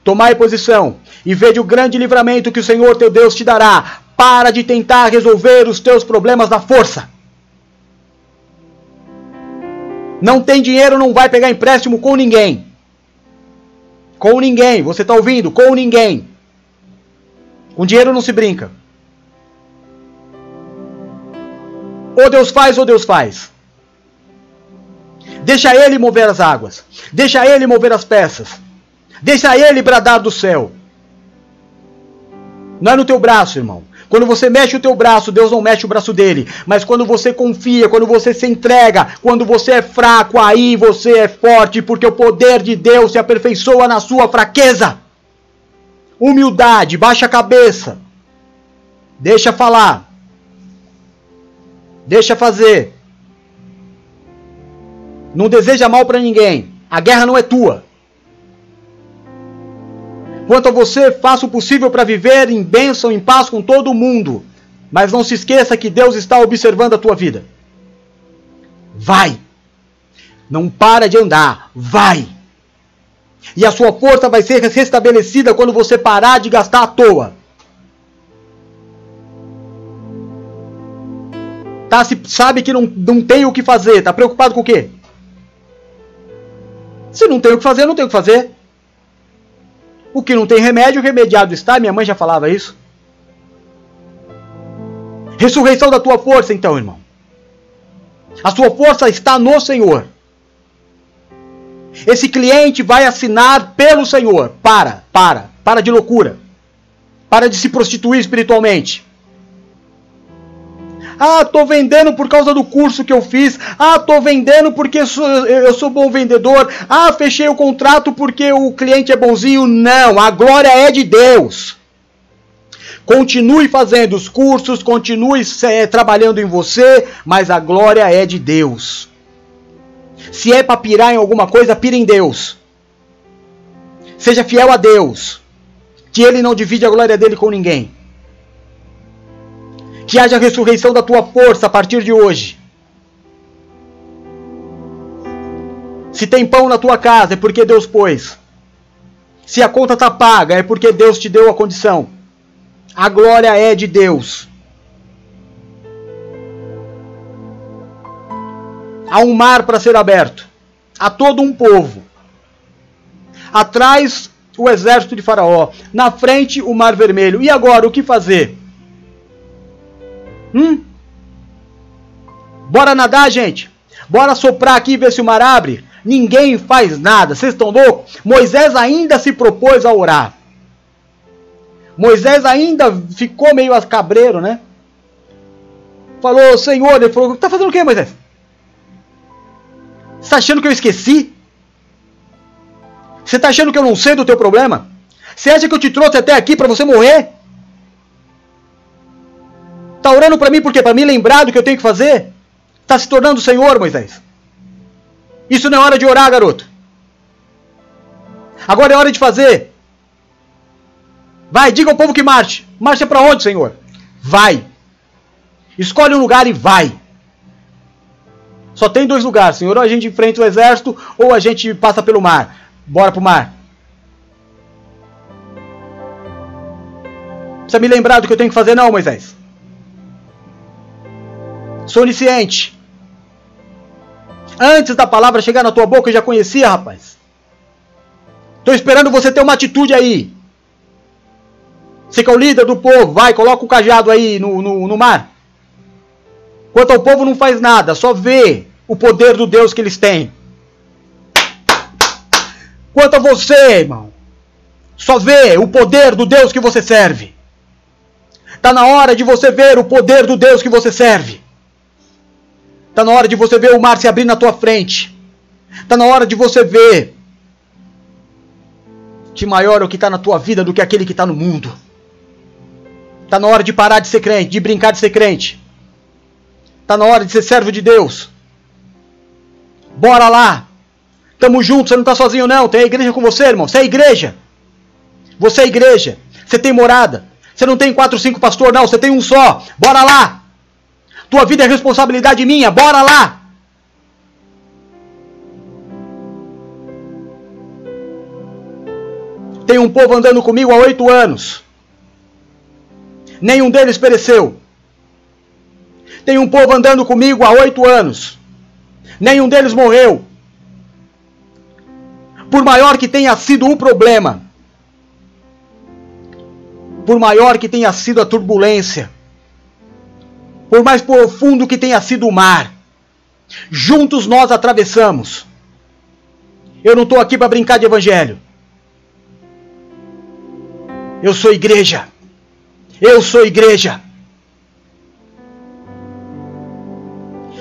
Tomai posição e vede o grande livramento que o Senhor teu Deus te dará. Para de tentar resolver os teus problemas na força. Não tem dinheiro, não vai pegar empréstimo com ninguém. Com ninguém. Você está ouvindo? Com ninguém. Com dinheiro não se brinca. Ou Deus faz ou Deus faz. Deixa ele mover as águas. Deixa ele mover as peças. Deixa ele bradar do céu. Não é no teu braço, irmão. Quando você mexe o teu braço, Deus não mexe o braço dele. Mas quando você confia, quando você se entrega, quando você é fraco, aí você é forte, porque o poder de Deus se aperfeiçoa na sua fraqueza. Humildade, baixa a cabeça. Deixa falar. Deixa fazer. Não deseja mal para ninguém. A guerra não é tua. Quanto a você, faça o possível para viver em bênção, em paz com todo mundo. Mas não se esqueça que Deus está observando a tua vida. Vai. Não para de andar. Vai. E a sua força vai ser restabelecida quando você parar de gastar à toa. Tá, se sabe que não, não tem o que fazer. Tá preocupado com o quê? Se não tem o que fazer, não tem o que fazer. O que não tem remédio, remediado está. Minha mãe já falava isso. Ressurreição da tua força, então, irmão. A sua força está no Senhor. Esse cliente vai assinar pelo Senhor. Para, para, para de loucura. Para de se prostituir espiritualmente. Ah, tô vendendo por causa do curso que eu fiz. Ah, tô vendendo porque sou, eu sou bom vendedor. Ah, fechei o contrato porque o cliente é bonzinho. Não, a glória é de Deus. Continue fazendo os cursos, continue é, trabalhando em você, mas a glória é de Deus. Se é para pirar em alguma coisa, pira em Deus. Seja fiel a Deus, que Ele não divide a glória dele com ninguém. Que haja ressurreição da tua força a partir de hoje. Se tem pão na tua casa, é porque Deus pôs. Se a conta está paga, é porque Deus te deu a condição. A glória é de Deus. Há um mar para ser aberto. Há todo um povo. Atrás, o exército de Faraó. Na frente, o mar vermelho. E agora, o que fazer? Hum? Bora nadar, gente? Bora soprar aqui e ver se o mar abre? Ninguém faz nada. Vocês estão loucos? Moisés ainda se propôs a orar. Moisés ainda ficou meio cabreiro, né? Falou, Senhor, ele falou, tá fazendo o que, Moisés? Você tá achando que eu esqueci? Você tá achando que eu não sei do teu problema? Você acha que eu te trouxe até aqui para você morrer? Tá orando para mim por quê? Para me lembrar do que eu tenho que fazer? Tá se tornando o Senhor, Moisés. Isso não é hora de orar, garoto. Agora é hora de fazer. Vai, diga ao povo que marche. Marcha para onde, Senhor? Vai. Escolhe um lugar e vai. Só tem dois lugares, Senhor. Ou a gente enfrenta o exército, ou a gente passa pelo mar. Bora pro mar. Precisa me lembrar do que eu tenho que fazer, não, Moisés. Sou onisciente. Antes da palavra chegar na tua boca, eu já conhecia, rapaz. Estou esperando você ter uma atitude aí. Você que é o líder do povo, vai, coloca o cajado aí no, no, no mar. Quanto ao povo não faz nada, só vê o poder do Deus que eles têm. Quanto a você, irmão, só vê o poder do Deus que você serve. Está na hora de você ver o poder do Deus que você serve. Está na hora de você ver o mar se abrir na tua frente. Está na hora de você ver que maior é o que está na tua vida do que aquele que está no mundo. Está na hora de parar de ser crente, de brincar de ser crente. Está na hora de ser servo de Deus. Bora lá. Tamo junto, você não está sozinho não. Tem a igreja com você, irmão. Você é igreja. Você é igreja. Você tem morada. Você não tem quatro, cinco pastor, não. Você tem um só. Bora lá. Tua vida é responsabilidade minha, bora lá! Tem um povo andando comigo há oito anos. Nenhum deles pereceu. Tem um povo andando comigo há oito anos. Nenhum deles morreu. Por maior que tenha sido o problema, por maior que tenha sido a turbulência, por mais profundo que tenha sido o mar. Juntos nós atravessamos. Eu não estou aqui para brincar de evangelho. Eu sou igreja. Eu sou igreja.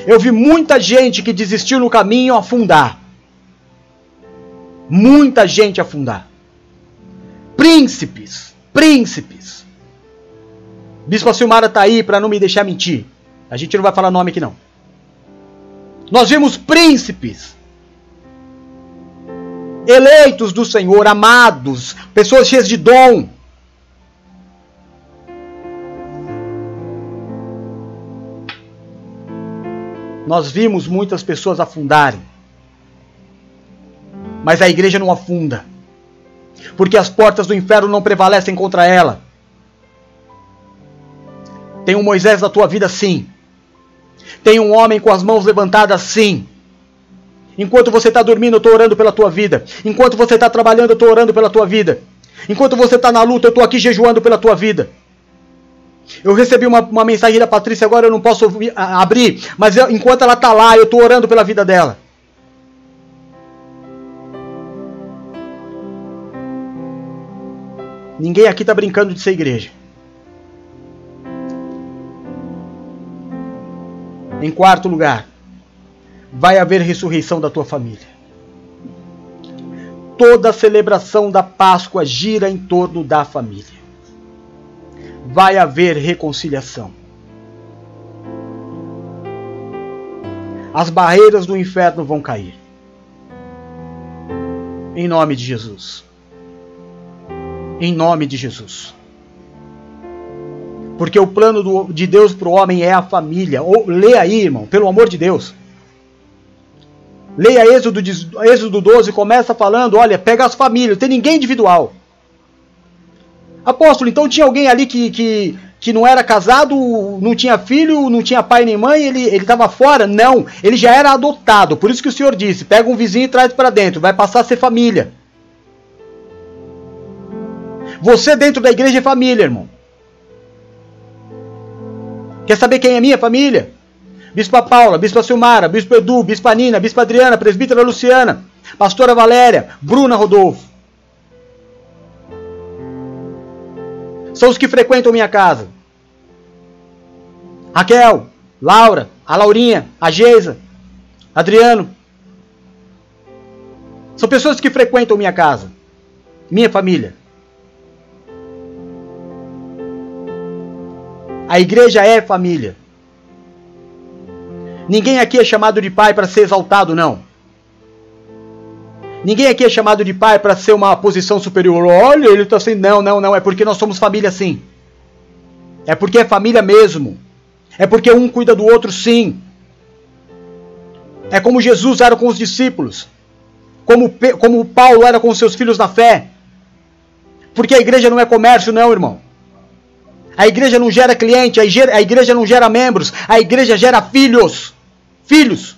Eu vi muita gente que desistiu no caminho afundar. Muita gente afundar. Príncipes, príncipes Bispo Silmara está aí para não me deixar mentir. A gente não vai falar nome aqui não. Nós vimos príncipes eleitos do Senhor, amados, pessoas cheias de dom. Nós vimos muitas pessoas afundarem. Mas a igreja não afunda. Porque as portas do inferno não prevalecem contra ela. Tem um Moisés na tua vida, sim. Tem um homem com as mãos levantadas, sim. Enquanto você está dormindo, eu estou orando pela tua vida. Enquanto você está trabalhando, eu estou orando pela tua vida. Enquanto você está na luta, eu estou aqui jejuando pela tua vida. Eu recebi uma, uma mensagem da Patrícia, agora eu não posso ouvir, a, abrir, mas eu, enquanto ela está lá, eu estou orando pela vida dela. Ninguém aqui está brincando de ser igreja. Em quarto lugar, vai haver ressurreição da tua família. Toda a celebração da Páscoa gira em torno da família. Vai haver reconciliação. As barreiras do inferno vão cair. Em nome de Jesus. Em nome de Jesus. Porque o plano do, de Deus para o homem é a família. Ou, aí, irmão, pelo amor de Deus. Leia Êxodo, Êxodo 12, começa falando: olha, pega as famílias, tem ninguém individual. Apóstolo, então tinha alguém ali que, que, que não era casado, não tinha filho, não tinha pai nem mãe, ele estava fora? Não, ele já era adotado. Por isso que o Senhor disse: pega um vizinho e traz para dentro, vai passar a ser família. Você dentro da igreja é família, irmão. Quer saber quem é minha família? Bispa Paula, Bispa Silmara, Bispo Edu, Bispa Nina, Bispa Adriana, Presbítera Luciana, Pastora Valéria, Bruna Rodolfo. São os que frequentam minha casa. Raquel, Laura, a Laurinha, a Geisa, Adriano. São pessoas que frequentam minha casa, minha família. A igreja é família. Ninguém aqui é chamado de pai para ser exaltado, não. Ninguém aqui é chamado de pai para ser uma posição superior. Olha, ele está assim. Não, não, não. É porque nós somos família sim. É porque é família mesmo. É porque um cuida do outro sim. É como Jesus era com os discípulos. Como, como Paulo era com seus filhos na fé. Porque a igreja não é comércio, não, irmão. A igreja não gera cliente, a igreja não gera membros, a igreja gera filhos. Filhos.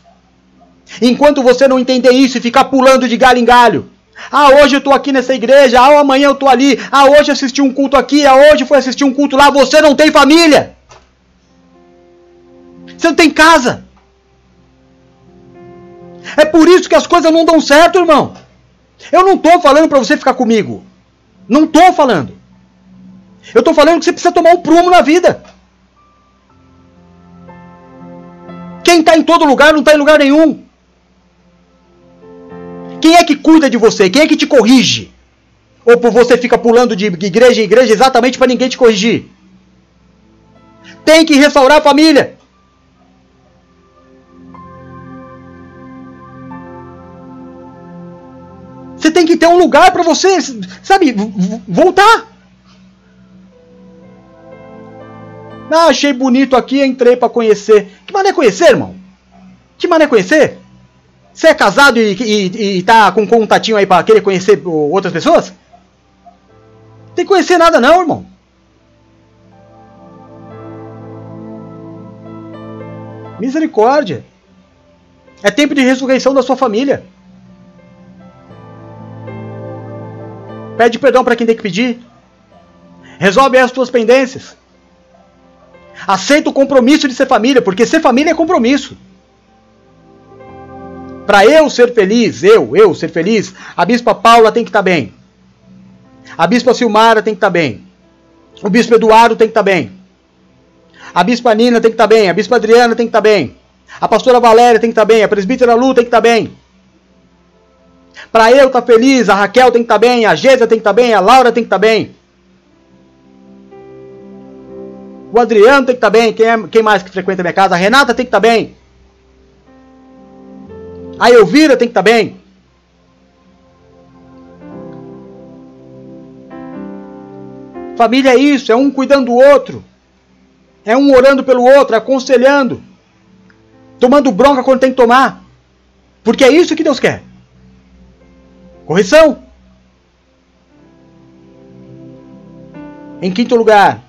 Enquanto você não entender isso e ficar pulando de galho em galho. Ah, hoje eu estou aqui nessa igreja, ah, amanhã eu estou ali, ah, hoje assisti um culto aqui, ah, hoje fui assistir um culto lá. Você não tem família. Você não tem casa. É por isso que as coisas não dão certo, irmão. Eu não estou falando para você ficar comigo. Não estou falando. Eu estou falando que você precisa tomar um prumo na vida. Quem está em todo lugar não está em lugar nenhum. Quem é que cuida de você? Quem é que te corrige? Ou por você fica pulando de igreja em igreja exatamente para ninguém te corrigir? Tem que restaurar a família. Você tem que ter um lugar para você, sabe, voltar. Ah, achei bonito aqui, entrei para conhecer. Que mané conhecer, irmão? Que mané conhecer? Você é casado e, e, e tá com um contatinho aí para querer conhecer outras pessoas? Não tem que conhecer nada não, irmão. Misericórdia. É tempo de ressurreição da sua família. Pede perdão para quem tem que pedir. Resolve as suas pendências. Aceita o compromisso de ser família, porque ser família é compromisso. Para eu ser feliz, eu, eu ser feliz, a bispa Paula tem que estar tá bem. A bispa Silmara tem que estar tá bem. O bispo Eduardo tem que estar tá bem. A bispa Nina tem que estar bem. A bispa Adriana tem que estar bem. A pastora Valéria tem que estar bem. A presbítera Lu tem que estar bem. Para eu estar feliz, a Raquel tem que estar bem. A Gesa tem que estar bem. A Laura tem que estar bem. O Adriano tem que estar bem. Quem, é, quem mais que frequenta minha casa? A Renata tem que estar bem. A Elvira tem que estar bem. Família é isso, é um cuidando do outro. É um orando pelo outro, aconselhando. Tomando bronca quando tem que tomar. Porque é isso que Deus quer. Correção. Em quinto lugar,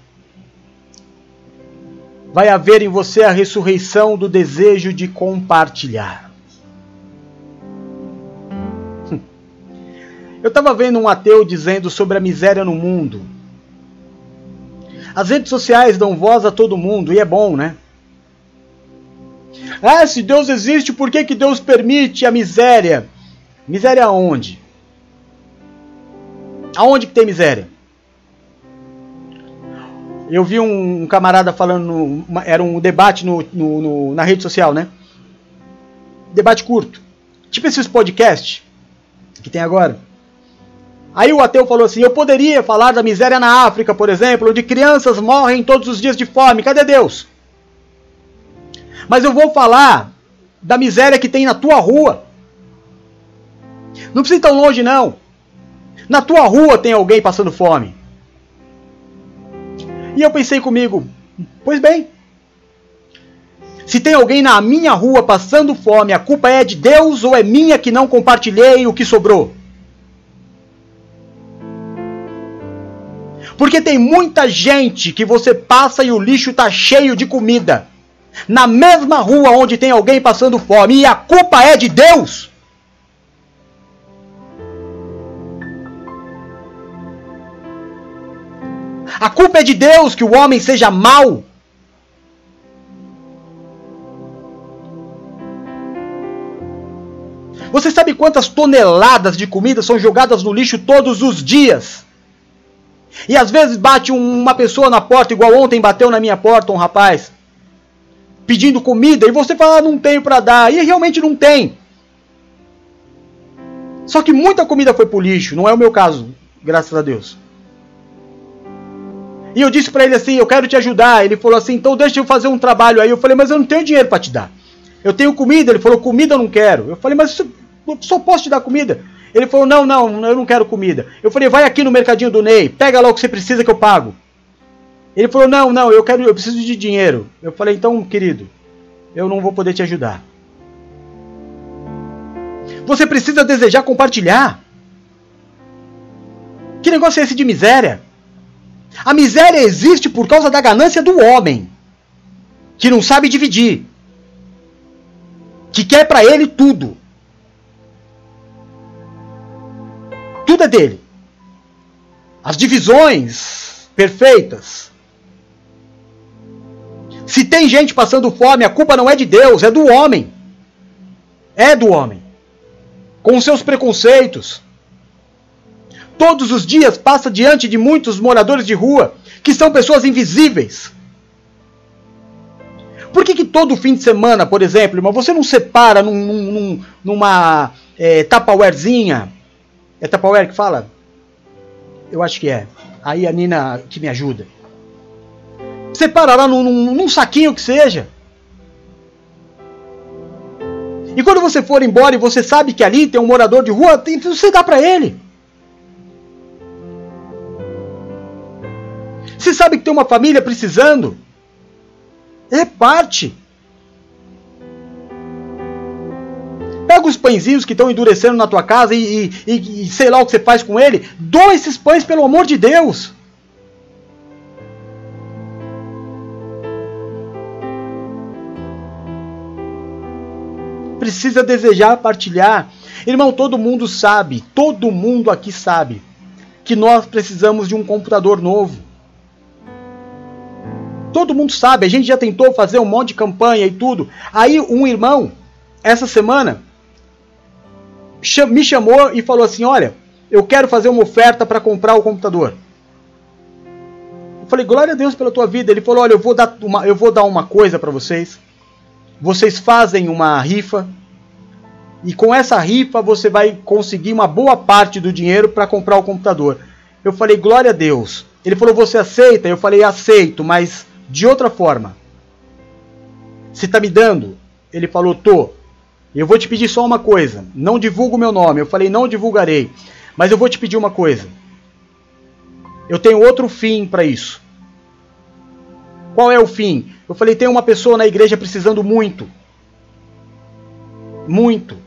vai haver em você a ressurreição do desejo de compartilhar. Eu estava vendo um ateu dizendo sobre a miséria no mundo. As redes sociais dão voz a todo mundo e é bom, né? Ah, se Deus existe, por que, que Deus permite a miséria? Miséria aonde? Aonde que tem miséria? Eu vi um camarada falando, era um debate no, no, no, na rede social, né? Debate curto. Tipo esses podcasts que tem agora. Aí o ateu falou assim: Eu poderia falar da miséria na África, por exemplo, onde crianças morrem todos os dias de fome. Cadê Deus? Mas eu vou falar da miséria que tem na tua rua. Não precisa ir tão longe, não. Na tua rua tem alguém passando fome. E eu pensei comigo, pois bem, se tem alguém na minha rua passando fome, a culpa é de Deus ou é minha que não compartilhei o que sobrou? Porque tem muita gente que você passa e o lixo está cheio de comida. Na mesma rua onde tem alguém passando fome, e a culpa é de Deus. A culpa é de Deus que o homem seja mau. Você sabe quantas toneladas de comida são jogadas no lixo todos os dias? E às vezes bate uma pessoa na porta, igual ontem bateu na minha porta um rapaz, pedindo comida, e você fala, ah, não tenho para dar, e realmente não tem. Só que muita comida foi pro lixo, não é o meu caso, graças a Deus. E eu disse para ele assim: Eu quero te ajudar. Ele falou assim: Então deixa eu fazer um trabalho aí. Eu falei: Mas eu não tenho dinheiro para te dar. Eu tenho comida. Ele falou: Comida eu não quero. Eu falei: Mas eu só posso te dar comida. Ele falou: Não, não, eu não quero comida. Eu falei: Vai aqui no mercadinho do Ney, pega lá o que você precisa que eu pago. Ele falou: Não, não, eu quero, eu preciso de dinheiro. Eu falei: Então, querido, eu não vou poder te ajudar. Você precisa desejar compartilhar. Que negócio é esse de miséria? A miséria existe por causa da ganância do homem, que não sabe dividir, que quer para ele tudo. Tudo é dele. As divisões perfeitas. Se tem gente passando fome, a culpa não é de Deus, é do homem. É do homem. Com seus preconceitos. Todos os dias passa diante de muitos moradores de rua, que são pessoas invisíveis. Por que, que todo fim de semana, por exemplo, irmão, você não separa num, num, numa é, tapawarezinha é Tupperware que fala? Eu acho que é. Aí a Nina que me ajuda. Separa lá num, num, num saquinho que seja. E quando você for embora e você sabe que ali tem um morador de rua, você dá para ele. Você sabe que tem uma família precisando. É parte. Pega os pãezinhos que estão endurecendo na tua casa e, e, e, sei lá o que você faz com ele. Doa esses pães, pelo amor de Deus. Precisa desejar partilhar. Irmão, todo mundo sabe, todo mundo aqui sabe, que nós precisamos de um computador novo. Todo mundo sabe, a gente já tentou fazer um monte de campanha e tudo. Aí um irmão, essa semana, me chamou e falou assim: Olha, eu quero fazer uma oferta para comprar o computador. Eu falei: Glória a Deus pela tua vida. Ele falou: Olha, eu vou dar uma, eu vou dar uma coisa para vocês. Vocês fazem uma rifa. E com essa rifa você vai conseguir uma boa parte do dinheiro para comprar o computador. Eu falei: Glória a Deus. Ele falou: Você aceita? Eu falei: Aceito, mas de outra forma. Você está me dando? Ele falou: Tô. Eu vou te pedir só uma coisa. Não divulga o meu nome. Eu falei, não divulgarei. Mas eu vou te pedir uma coisa. Eu tenho outro fim para isso. Qual é o fim? Eu falei, tem uma pessoa na igreja precisando muito. Muito.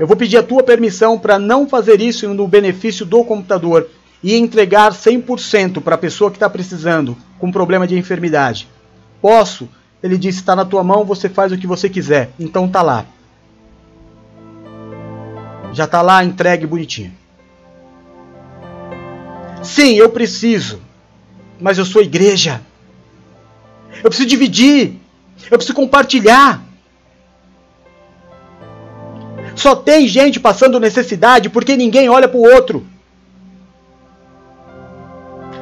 Eu vou pedir a tua permissão para não fazer isso no benefício do computador e entregar 100% para a pessoa que está precisando com problema de enfermidade. Posso? Ele disse: está na tua mão, você faz o que você quiser. Então tá lá. Já tá lá entregue bonitinho. Sim, eu preciso. Mas eu sou igreja. Eu preciso dividir. Eu preciso compartilhar. Só tem gente passando necessidade porque ninguém olha para o outro.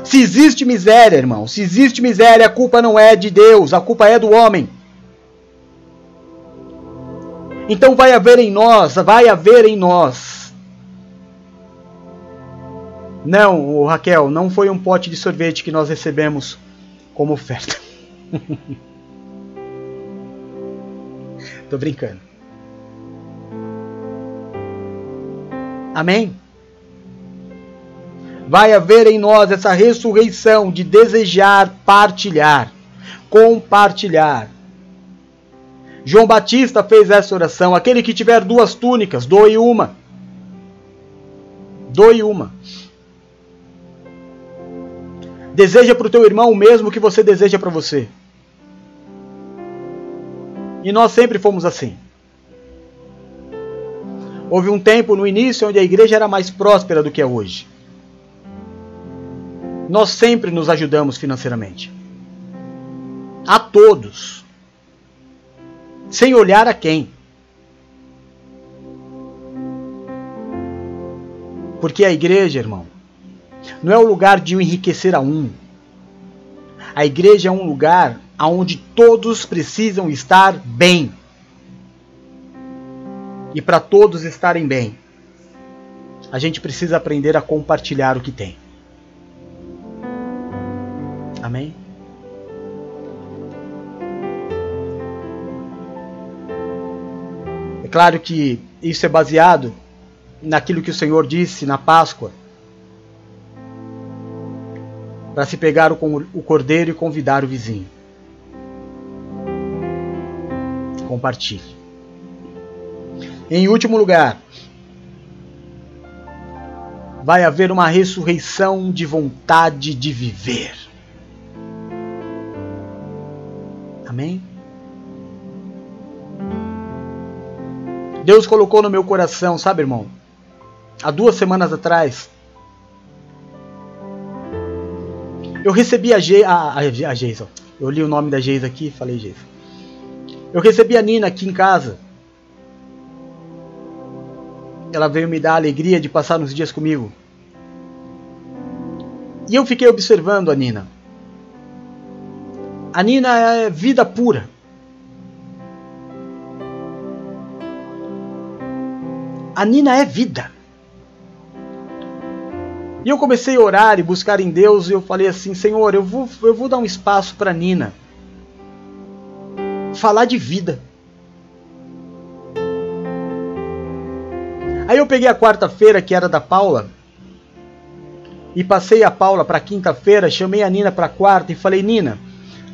Se existe miséria, irmão, se existe miséria, a culpa não é de Deus, a culpa é do homem. Então vai haver em nós, vai haver em nós. Não, Raquel, não foi um pote de sorvete que nós recebemos como oferta. Tô brincando. Amém? Vai haver em nós essa ressurreição de desejar partilhar, compartilhar. João Batista fez essa oração: aquele que tiver duas túnicas, doe uma. Doe uma. Deseja para o teu irmão o mesmo que você deseja para você. E nós sempre fomos assim. Houve um tempo no início onde a igreja era mais próspera do que é hoje. Nós sempre nos ajudamos financeiramente. A todos. Sem olhar a quem. Porque a igreja, irmão, não é o lugar de enriquecer a um. A igreja é um lugar onde todos precisam estar bem. E para todos estarem bem, a gente precisa aprender a compartilhar o que tem. Amém? claro que isso é baseado naquilo que o Senhor disse na Páscoa. Para se pegar o cordeiro e convidar o vizinho. Compartilhe. Em último lugar, vai haver uma ressurreição de vontade de viver. Amém? Deus colocou no meu coração, sabe, irmão? Há duas semanas atrás, eu recebi a, Ge a, a, a Geisa. Eu li o nome da Geisa aqui falei Geisa. Eu recebi a Nina aqui em casa ela veio me dar a alegria de passar uns dias comigo. E eu fiquei observando a Nina. A Nina é vida pura. A Nina é vida. E eu comecei a orar e buscar em Deus e eu falei assim: Senhor, eu vou, eu vou dar um espaço para Nina falar de vida. Aí eu peguei a quarta-feira, que era da Paula, e passei a Paula para quinta-feira, chamei a Nina para quarta e falei: Nina,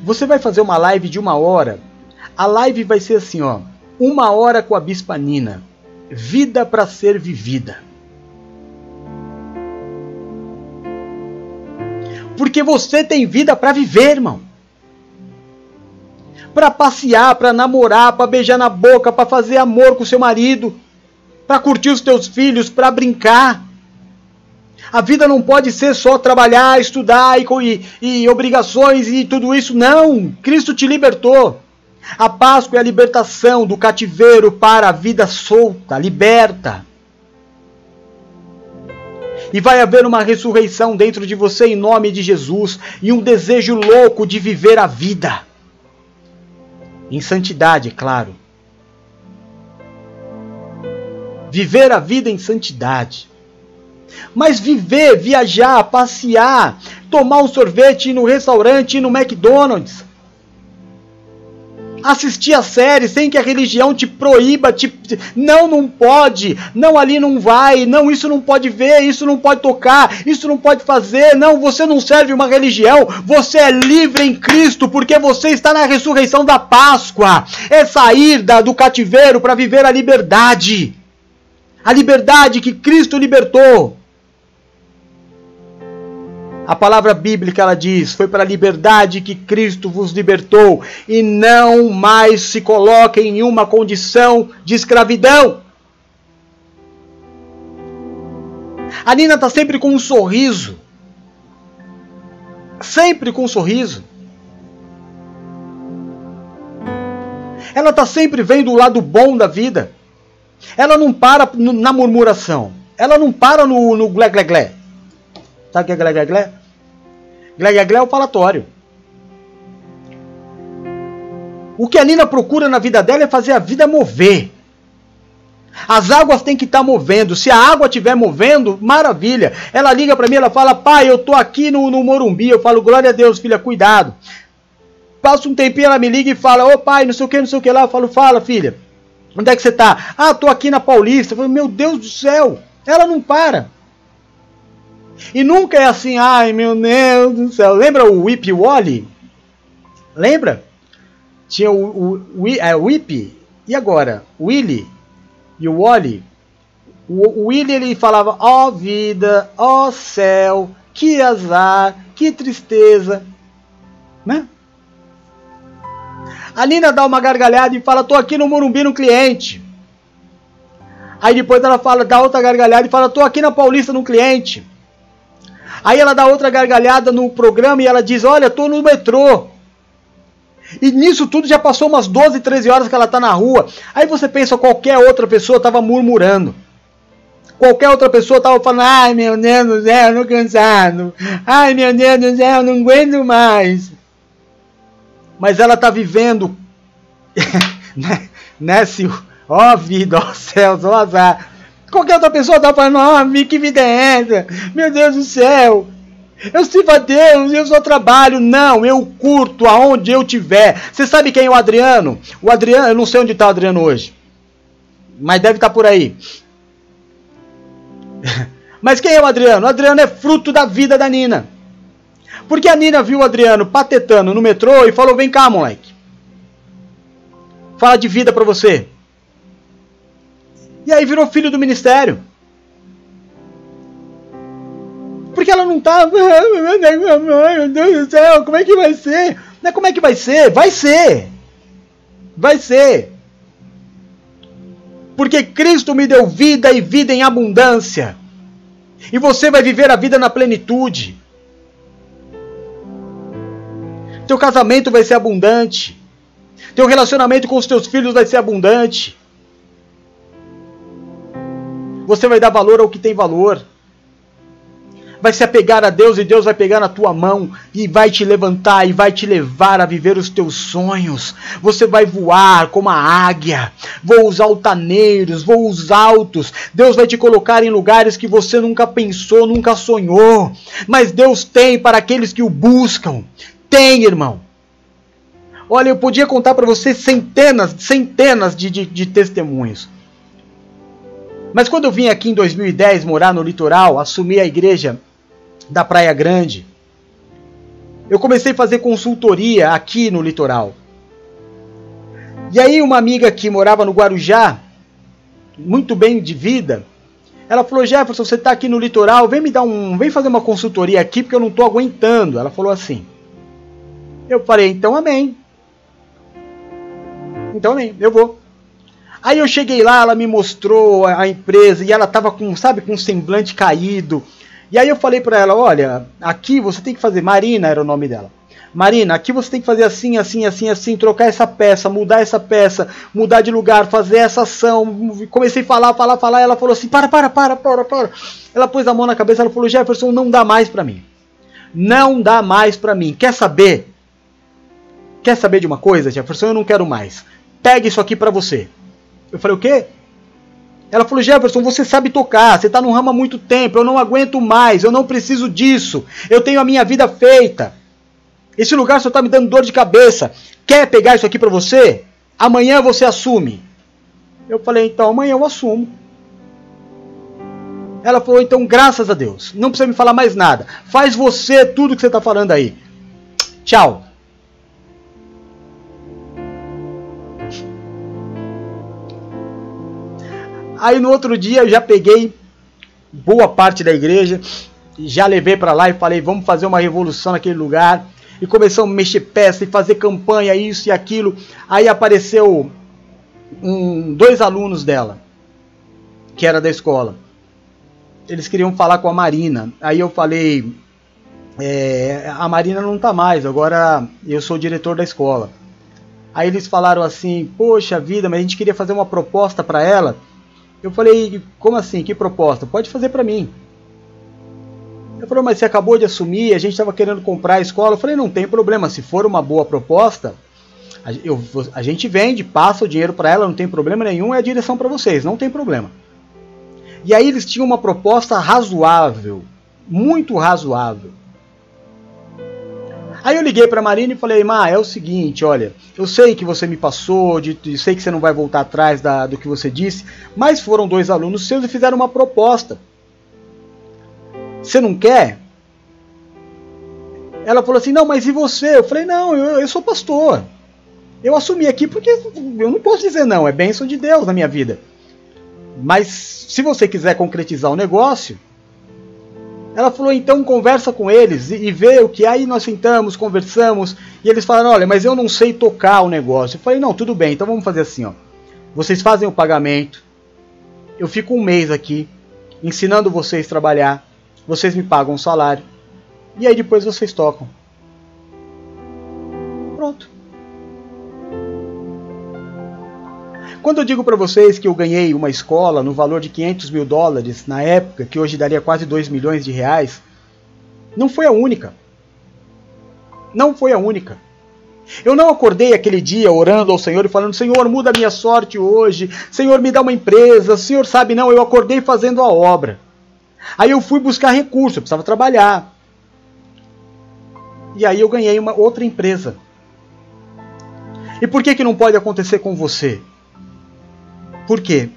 você vai fazer uma live de uma hora. A live vai ser assim, ó, uma hora com a Bispa Nina, vida para ser vivida. Porque você tem vida para viver, irmão. Para passear, para namorar, para beijar na boca, para fazer amor com seu marido para curtir os teus filhos, para brincar. A vida não pode ser só trabalhar, estudar e, e, e, obrigações e tudo isso. Não! Cristo te libertou. A Páscoa é a libertação do cativeiro para a vida solta, liberta. E vai haver uma ressurreição dentro de você em nome de Jesus e um desejo louco de viver a vida. Em santidade, claro. viver a vida em santidade. Mas viver, viajar, passear, tomar um sorvete, no restaurante, no McDonald's, assistir a série sem que a religião te proíba, te... não, não pode, não ali não vai, não isso não pode ver, isso não pode tocar, isso não pode fazer, não, você não serve uma religião, você é livre em Cristo porque você está na ressurreição da Páscoa, é sair da, do cativeiro para viver a liberdade a liberdade que Cristo libertou. A palavra bíblica ela diz: foi para a liberdade que Cristo vos libertou, e não mais se coloquem em uma condição de escravidão. A Nina está sempre com um sorriso. Sempre com um sorriso. Ela está sempre vendo o lado bom da vida. Ela não para na murmuração. Ela não para no, no glé glé glé. Sabe o que é glé glé glé? Glé glé glé é o falatório. O que a Nina procura na vida dela é fazer a vida mover. As águas têm que estar tá movendo. Se a água estiver movendo, maravilha. Ela liga para mim, ela fala: Pai, eu tô aqui no, no Morumbi. Eu falo: Glória a Deus, filha, cuidado. Passa um tempinho, ela me liga e fala: Ô pai, não sei o que, não sei o que lá. Eu falo: Fala, filha. Onde é que você está? Ah, estou aqui na Paulista. Eu falo, meu Deus do céu, ela não para. E nunca é assim, ai meu Deus do céu. Lembra o Whip Wally? Lembra? Tinha o, o, o é, Whip, e agora? Willy e o Wally. O, o Willy ele falava, ó oh, vida, ó oh, céu, que azar, que tristeza. Né? A Nina dá uma gargalhada e fala: tô aqui no Morumbi no cliente. Aí depois ela fala, dá outra gargalhada e fala: tô aqui na Paulista no cliente. Aí ela dá outra gargalhada no programa e ela diz: olha, tô no metrô. E nisso tudo já passou umas 12, 13 horas que ela tá na rua. Aí você pensa, qualquer outra pessoa tava murmurando. Qualquer outra pessoa tava falando, ai meu Deus do céu, não cansado. Ai meu Deus do céu, não aguento mais mas ela está vivendo né, ó vida, ó céus, ó azar. Qualquer outra pessoa está falando, ó, que vida é essa? Meu Deus do céu. Eu sirvo a Deus, eu só trabalho. Não, eu curto aonde eu tiver. Você sabe quem é o Adriano? O Adriano, eu não sei onde está o Adriano hoje. mas deve estar tá por aí. mas quem é o Adriano? O Adriano é fruto da vida da Nina. Porque a Nina viu o Adriano patetando no metrô e falou: Vem cá, moleque. Fala de vida pra você. E aí virou filho do ministério. Porque ela não tá. Meu Deus do céu, como é que vai ser? Não é como é que vai ser? Vai ser! Vai ser! Porque Cristo me deu vida e vida em abundância. E você vai viver a vida na plenitude. Teu casamento vai ser abundante. Teu relacionamento com os teus filhos vai ser abundante. Você vai dar valor ao que tem valor vai se apegar a Deus e Deus vai pegar na tua mão e vai te levantar e vai te levar a viver os teus sonhos. Você vai voar como a águia, voos altaneiros, voos altos. Deus vai te colocar em lugares que você nunca pensou, nunca sonhou. Mas Deus tem para aqueles que o buscam. Tem, irmão. Olha, eu podia contar para você centenas, centenas de, de, de testemunhos. Mas quando eu vim aqui em 2010 morar no litoral, assumi a igreja da Praia Grande. Eu comecei a fazer consultoria aqui no litoral. E aí uma amiga que morava no Guarujá, muito bem de vida, ela falou: "Jefferson, você está aqui no litoral, vem me dar um, vem fazer uma consultoria aqui porque eu não estou aguentando". Ela falou assim. Eu falei: "Então amém". Então amém, eu vou. Aí eu cheguei lá, ela me mostrou a empresa e ela estava com, sabe, com um semblante caído. E aí eu falei para ela, olha, aqui você tem que fazer, Marina era o nome dela. Marina, aqui você tem que fazer assim, assim, assim, assim, trocar essa peça, mudar essa peça, mudar de lugar, fazer essa ação. Comecei a falar, falar, falar, ela falou assim: para, para, para, para, para. Ela pôs a mão na cabeça, ela falou: Jefferson, não dá mais para mim. Não dá mais para mim. Quer saber? Quer saber de uma coisa, Jefferson? Eu não quero mais. Pega isso aqui para você. Eu falei: o quê? Ela falou: Jefferson, você sabe tocar, você está no ramo há muito tempo, eu não aguento mais, eu não preciso disso, eu tenho a minha vida feita. Esse lugar só está me dando dor de cabeça. Quer pegar isso aqui para você? Amanhã você assume. Eu falei: então amanhã eu assumo. Ela falou: então graças a Deus, não precisa me falar mais nada. Faz você tudo que você está falando aí. Tchau. Aí no outro dia eu já peguei boa parte da igreja, já levei para lá e falei, vamos fazer uma revolução naquele lugar. E começamos a mexer peça e fazer campanha, isso e aquilo. Aí apareceu um, dois alunos dela, que era da escola. Eles queriam falar com a Marina. Aí eu falei, é, a Marina não tá mais, agora eu sou o diretor da escola. Aí eles falaram assim, poxa vida, mas a gente queria fazer uma proposta para ela eu falei, como assim? Que proposta? Pode fazer para mim. Ele falou, mas você acabou de assumir, a gente estava querendo comprar a escola. Eu falei, não tem problema, se for uma boa proposta, a, eu, a gente vende, passa o dinheiro para ela, não tem problema nenhum, é a direção para vocês, não tem problema. E aí eles tinham uma proposta razoável, muito razoável. Aí eu liguei para a Marina e falei, Má, é o seguinte, olha, eu sei que você me passou, de, de, sei que você não vai voltar atrás da, do que você disse, mas foram dois alunos seus e fizeram uma proposta. Você não quer? Ela falou assim, não, mas e você? Eu falei, não, eu, eu sou pastor. Eu assumi aqui porque eu não posso dizer não, é bênção de Deus na minha vida. Mas se você quiser concretizar o negócio, ela falou, então conversa com eles e, e vê o que. Aí nós sentamos, conversamos, e eles falaram, olha, mas eu não sei tocar o negócio. Eu falei, não, tudo bem, então vamos fazer assim, ó. Vocês fazem o pagamento, eu fico um mês aqui, ensinando vocês a trabalhar, vocês me pagam um salário, e aí depois vocês tocam. Quando eu digo para vocês que eu ganhei uma escola no valor de 500 mil dólares na época, que hoje daria quase 2 milhões de reais, não foi a única. Não foi a única. Eu não acordei aquele dia orando ao Senhor e falando: Senhor, muda a minha sorte hoje. Senhor, me dá uma empresa. Senhor, sabe, não, eu acordei fazendo a obra. Aí eu fui buscar recurso, eu precisava trabalhar. E aí eu ganhei uma outra empresa. E por que, que não pode acontecer com você? Por quê?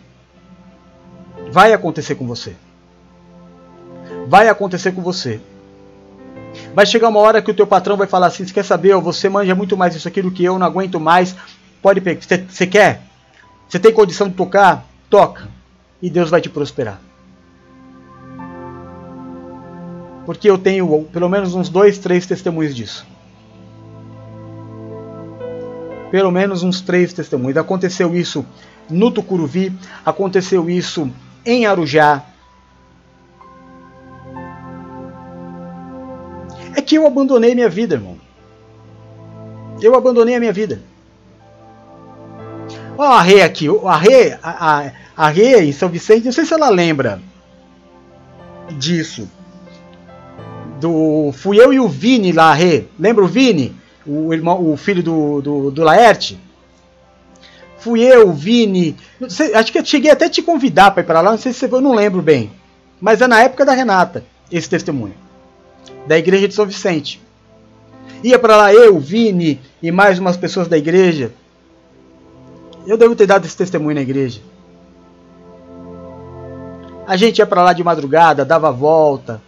Vai acontecer com você. Vai acontecer com você. Vai chegar uma hora que o teu patrão vai falar assim: você quer saber? Você manja muito mais isso aqui do que eu, não aguento mais. Pode pegar. Você quer? Você tem condição de tocar? Toca. E Deus vai te prosperar. Porque eu tenho pelo menos uns dois, três testemunhos disso. Pelo menos uns três testemunhos. Aconteceu isso no Tucuruvi, aconteceu isso em Arujá. É que eu abandonei minha vida, irmão. Eu abandonei a minha vida. Olha a Rê aqui. A Rê, a, a, a Rê em São Vicente, não sei se ela lembra disso. Do, fui eu e o Vini lá, Rê. Lembra o Vini? O, irmão, o filho do, do, do Laerte? Fui eu, Vini. Sei, acho que eu cheguei até a te convidar para ir para lá. Não sei se você, eu não lembro bem. Mas é na época da Renata, esse testemunho. Da igreja de São Vicente. Ia para lá eu, Vini e mais umas pessoas da igreja. Eu devo ter dado esse testemunho na igreja. A gente ia para lá de madrugada, dava volta.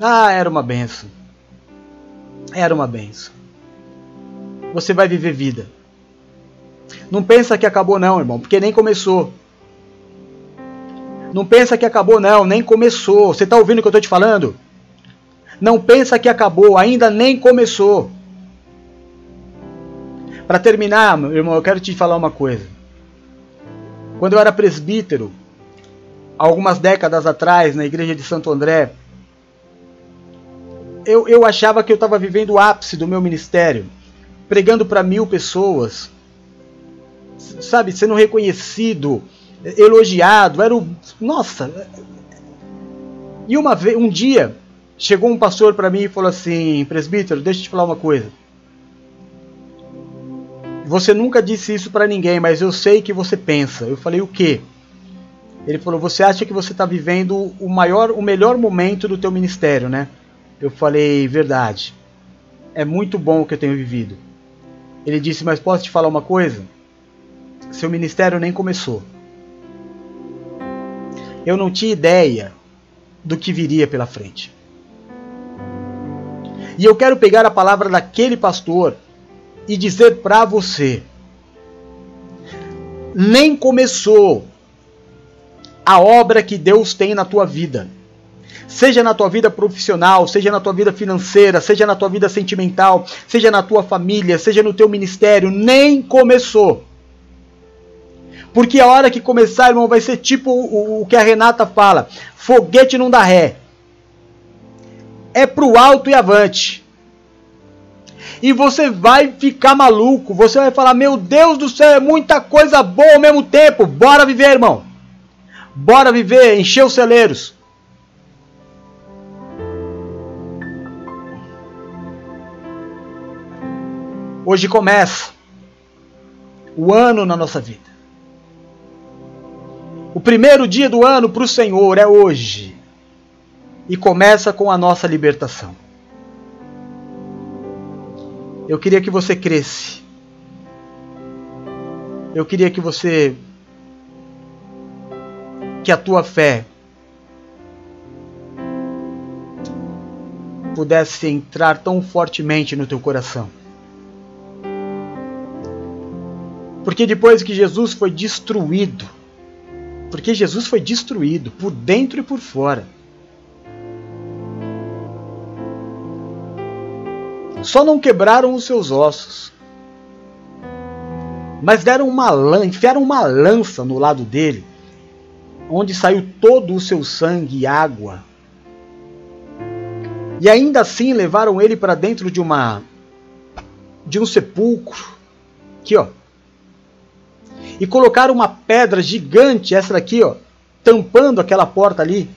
Ah, era uma benção. Era uma benção. Você vai viver vida. Não pensa que acabou não, irmão, porque nem começou. Não pensa que acabou não, nem começou. Você está ouvindo o que eu estou te falando? Não pensa que acabou, ainda nem começou. Para terminar, meu irmão, eu quero te falar uma coisa. Quando eu era presbítero, algumas décadas atrás, na igreja de Santo André, eu, eu achava que eu estava vivendo o ápice do meu ministério, pregando para mil pessoas, sabe, sendo reconhecido, elogiado, era o. Nossa! E uma vez, um dia, chegou um pastor para mim e falou assim: presbítero, deixa eu te falar uma coisa. Você nunca disse isso para ninguém, mas eu sei que você pensa. Eu falei o quê? Ele falou: "Você acha que você está vivendo o maior, o melhor momento do teu ministério, né?" Eu falei: "Verdade. É muito bom o que eu tenho vivido." Ele disse: "Mas posso te falar uma coisa? Seu ministério nem começou. Eu não tinha ideia do que viria pela frente. E eu quero pegar a palavra daquele pastor e dizer para você: nem começou a obra que Deus tem na tua vida. Seja na tua vida profissional, seja na tua vida financeira, seja na tua vida sentimental, seja na tua família, seja no teu ministério, nem começou. Porque a hora que começar, irmão, vai ser tipo o, o que a Renata fala: foguete não dá ré. É pro alto e avante e você vai ficar maluco. Você vai falar: Meu Deus do céu, é muita coisa boa ao mesmo tempo. Bora viver, irmão. Bora viver, encher os celeiros. Hoje começa o ano na nossa vida. O primeiro dia do ano para o Senhor é hoje. E começa com a nossa libertação. Eu queria que você cresce. Eu queria que você que a tua fé pudesse entrar tão fortemente no teu coração. Porque depois que Jesus foi destruído, porque Jesus foi destruído por dentro e por fora, Só não quebraram os seus ossos. Mas deram uma lança, enfiaram uma lança no lado dele, onde saiu todo o seu sangue e água. E ainda assim levaram ele para dentro de uma de um sepulcro. Aqui, ó. E colocaram uma pedra gigante, essa daqui, ó, tampando aquela porta ali.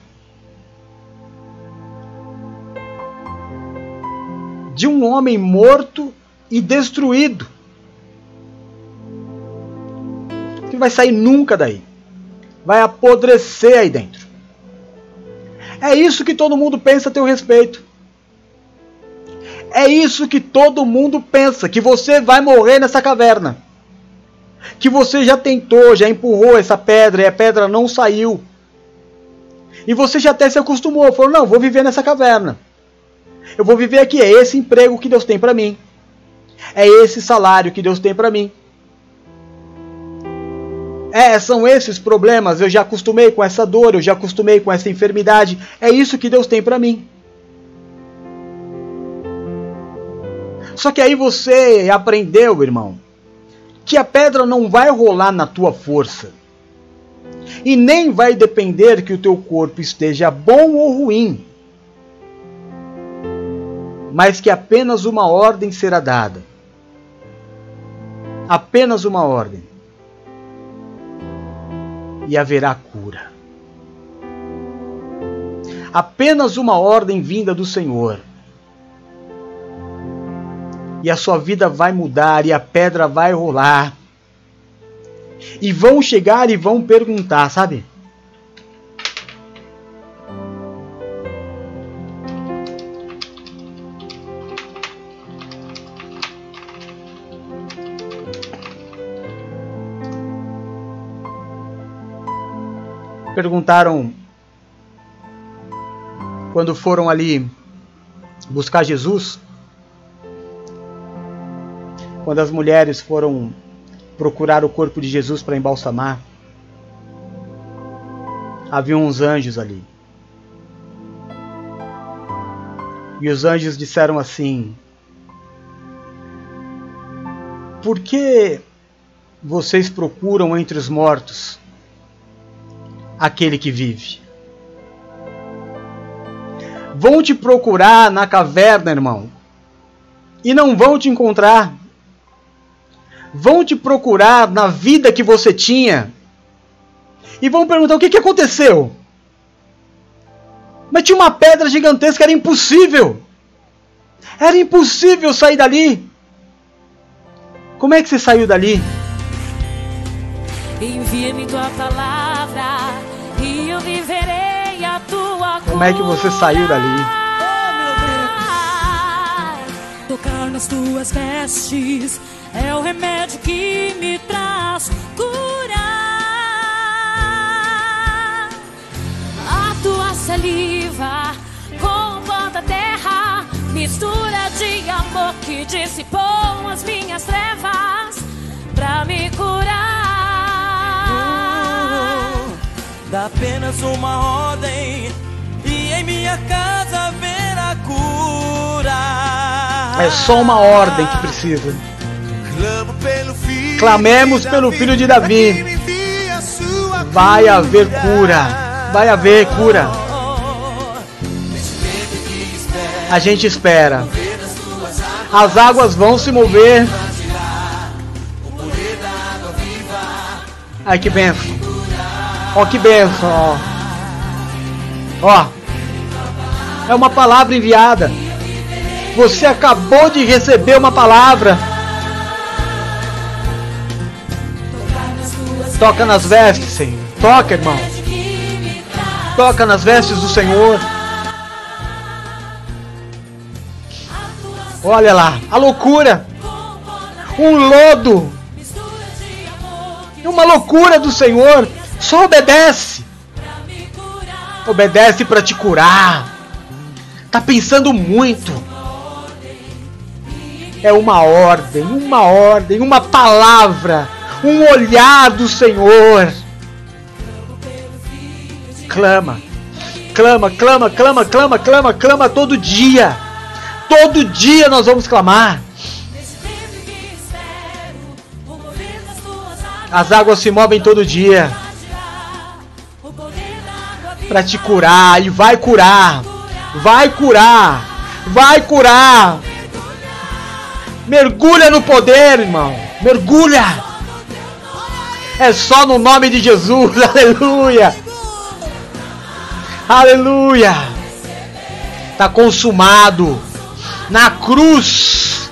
de um homem morto e destruído. Que vai sair nunca daí. Vai apodrecer aí dentro. É isso que todo mundo pensa a teu respeito. É isso que todo mundo pensa, que você vai morrer nessa caverna. Que você já tentou, já empurrou essa pedra e a pedra não saiu. E você já até se acostumou, falou: "Não, vou viver nessa caverna. Eu vou viver aqui, é esse emprego que Deus tem para mim. É esse salário que Deus tem para mim. É, são esses problemas, eu já acostumei com essa dor, eu já acostumei com essa enfermidade. É isso que Deus tem para mim. Só que aí você aprendeu, irmão, que a pedra não vai rolar na tua força. E nem vai depender que o teu corpo esteja bom ou ruim. Mas que apenas uma ordem será dada. Apenas uma ordem. E haverá cura. Apenas uma ordem vinda do Senhor e a sua vida vai mudar e a pedra vai rolar. E vão chegar e vão perguntar, sabe? Perguntaram quando foram ali buscar Jesus quando as mulheres foram procurar o corpo de Jesus para embalsamar, havia uns anjos ali. E os anjos disseram assim: Por que vocês procuram entre os mortos aquele que vive? Vão te procurar na caverna, irmão, e não vão te encontrar vão te procurar na vida que você tinha e vão perguntar o que, que aconteceu. Mas tinha uma pedra gigantesca, era impossível. Era impossível sair dali. Como é que você saiu dali? Envia-me tua palavra e eu viverei a tua Como é que você saiu dali? Tocar nas tuas vestes é o remédio que me traz cura. A tua saliva com o da terra, mistura de amor que dissipou as minhas trevas pra me curar. Uh, dá apenas uma ordem e em minha casa verá cura. É só uma ordem que precisa. Clamemos pelo filho de Davi. Vai haver cura. Vai haver cura. A gente espera. As águas vão se mover. Ai que benção. Ó que benção, ó. Ó. É uma palavra enviada. Você acabou de receber uma palavra. Toca nas vestes, Senhor. Toca, irmão. Toca nas vestes do Senhor. Olha lá, a loucura. Um lodo. Uma loucura do Senhor. Só obedece. Obedece para te curar. Tá pensando muito. É uma ordem, uma ordem, uma palavra um olhar do Senhor. Clama, clama, clama, clama, clama, clama, clama todo dia. Todo dia nós vamos clamar. As águas se movem todo dia para te curar e vai curar. Vai curar. Vai curar. Mergulha no poder, irmão. Mergulha. É só no nome de Jesus. Aleluia. Aleluia. Está consumado na cruz.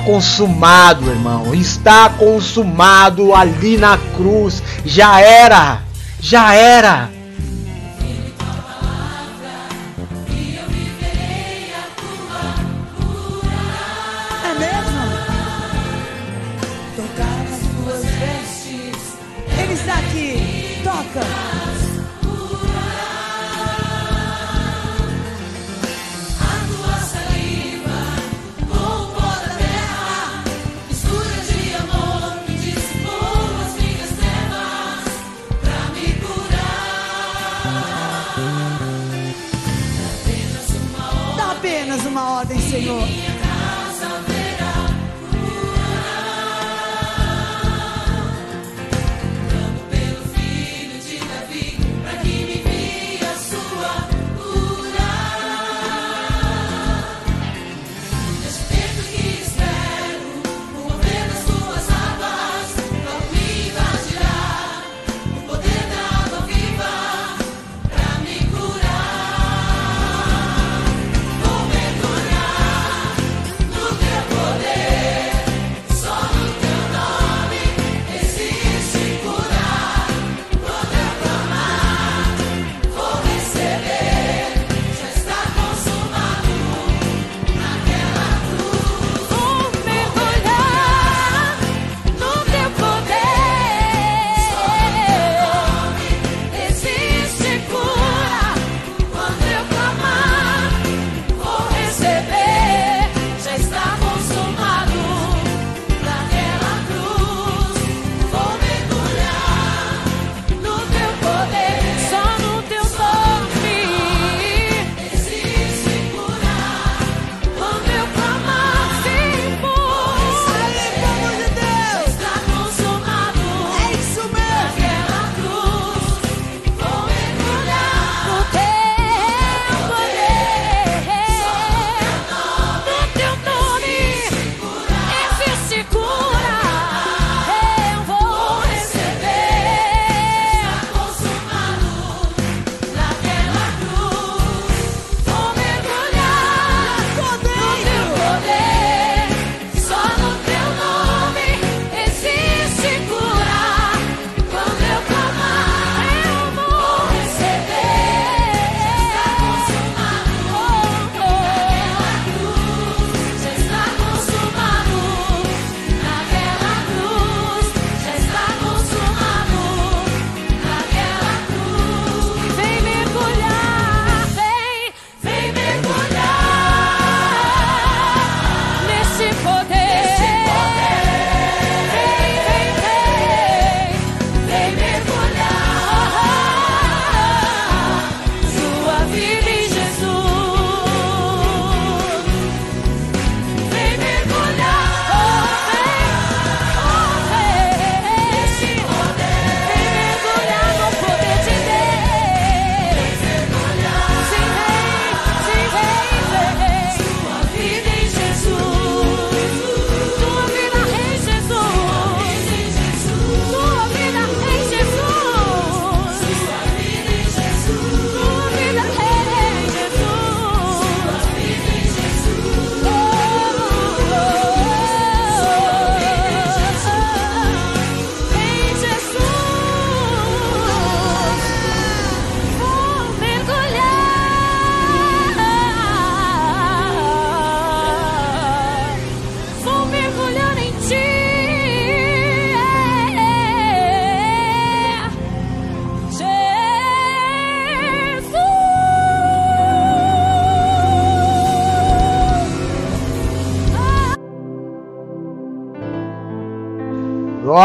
consumado, irmão. Está consumado ali na cruz. Já era. Já era.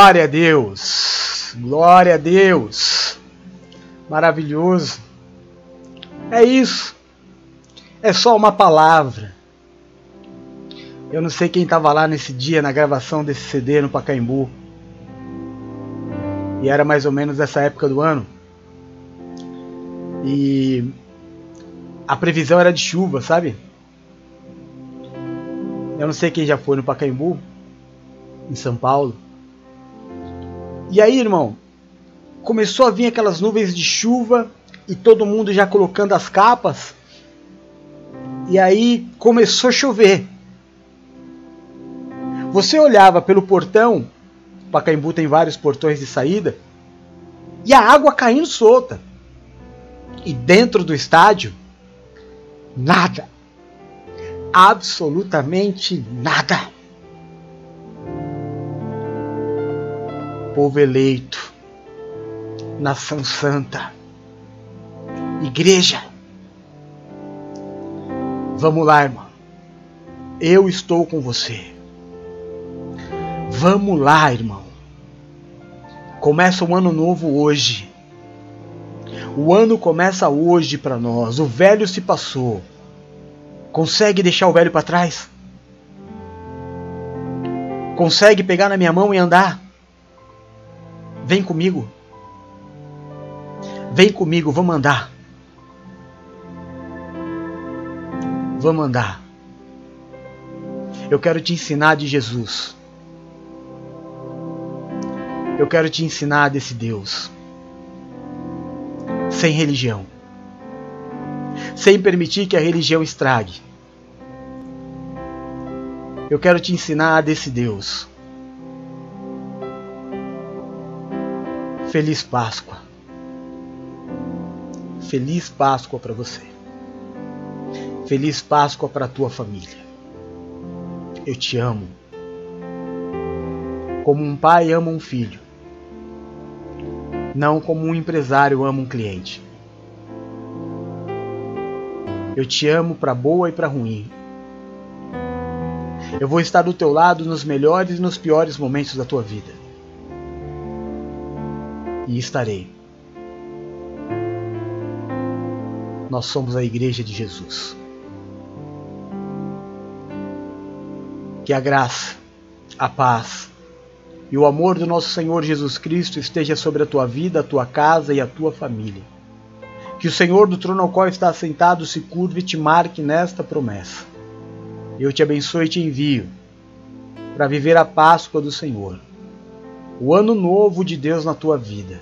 Glória a Deus! Glória a Deus! Maravilhoso! É isso! É só uma palavra. Eu não sei quem estava lá nesse dia na gravação desse CD no Pacaembu. E era mais ou menos essa época do ano. E a previsão era de chuva, sabe? Eu não sei quem já foi no Pacaembu, em São Paulo. E aí, irmão, começou a vir aquelas nuvens de chuva e todo mundo já colocando as capas. E aí começou a chover. Você olhava pelo portão, Pacaembu tem vários portões de saída, e a água caindo solta. E dentro do estádio, nada. Absolutamente nada. Povo eleito, nação santa, igreja. Vamos lá, irmão. Eu estou com você. Vamos lá, irmão. Começa um ano novo hoje. O ano começa hoje para nós. O velho se passou. Consegue deixar o velho para trás? Consegue pegar na minha mão e andar? Vem comigo. Vem comigo, vamos andar. Vamos andar. Eu quero te ensinar de Jesus. Eu quero te ensinar desse Deus. Sem religião. Sem permitir que a religião estrague. Eu quero te ensinar desse Deus. Feliz Páscoa. Feliz Páscoa para você. Feliz Páscoa para tua família. Eu te amo. Como um pai ama um filho. Não como um empresário ama um cliente. Eu te amo para boa e para ruim. Eu vou estar do teu lado nos melhores e nos piores momentos da tua vida. E estarei. Nós somos a Igreja de Jesus. Que a graça, a paz e o amor do nosso Senhor Jesus Cristo esteja sobre a tua vida, a tua casa e a tua família. Que o Senhor do trono ao qual está sentado se curve e te marque nesta promessa. Eu te abençoe e te envio para viver a Páscoa do Senhor, o ano novo de Deus na tua vida,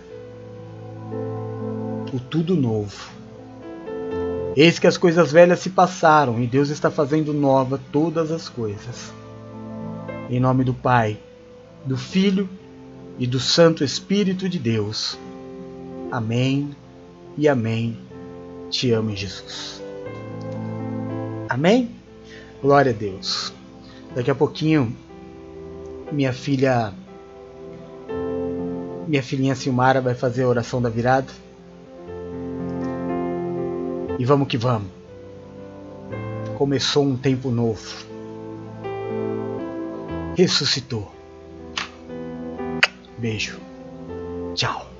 o tudo novo Eis que as coisas velhas se passaram e Deus está fazendo nova todas as coisas. Em nome do Pai, do Filho e do Santo Espírito de Deus. Amém e amém. Te amo, Jesus. Amém? Glória a Deus. Daqui a pouquinho, minha filha, minha filhinha Silmara vai fazer a oração da virada. E vamos que vamos. Começou um tempo novo. Ressuscitou. Beijo. Tchau.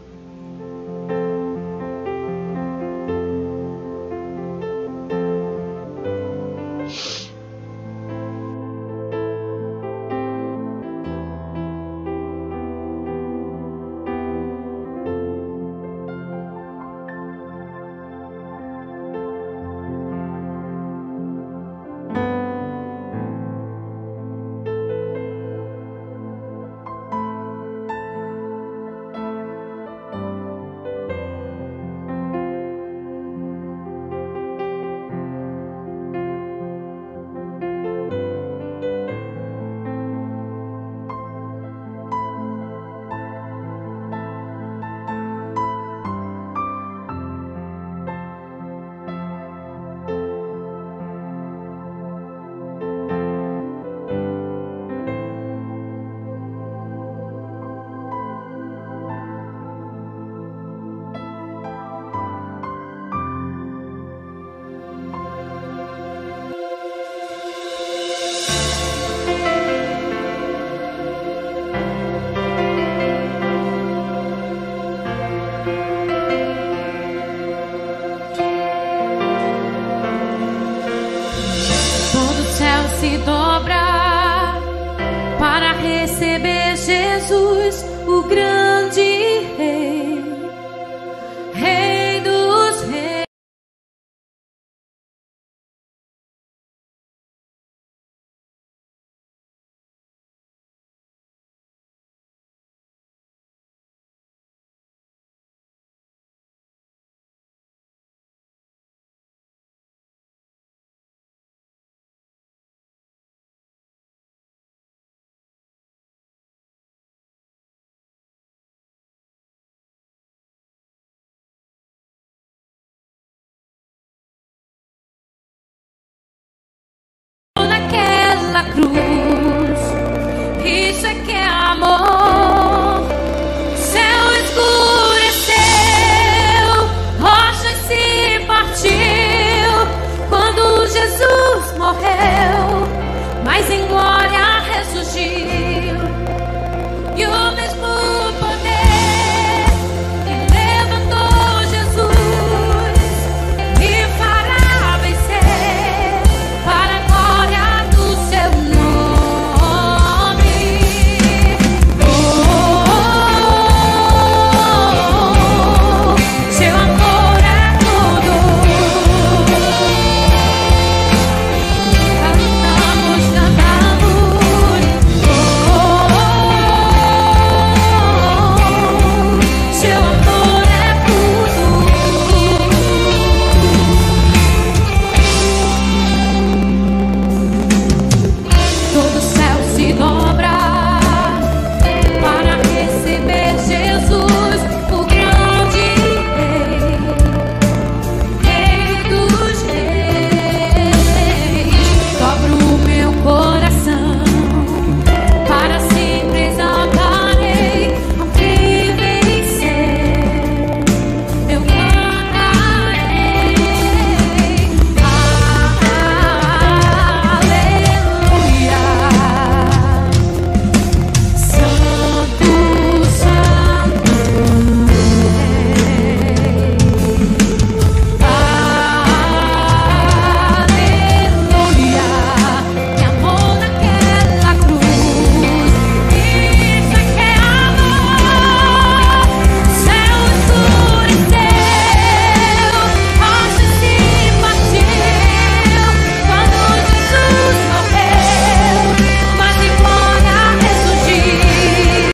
Naquela cruz.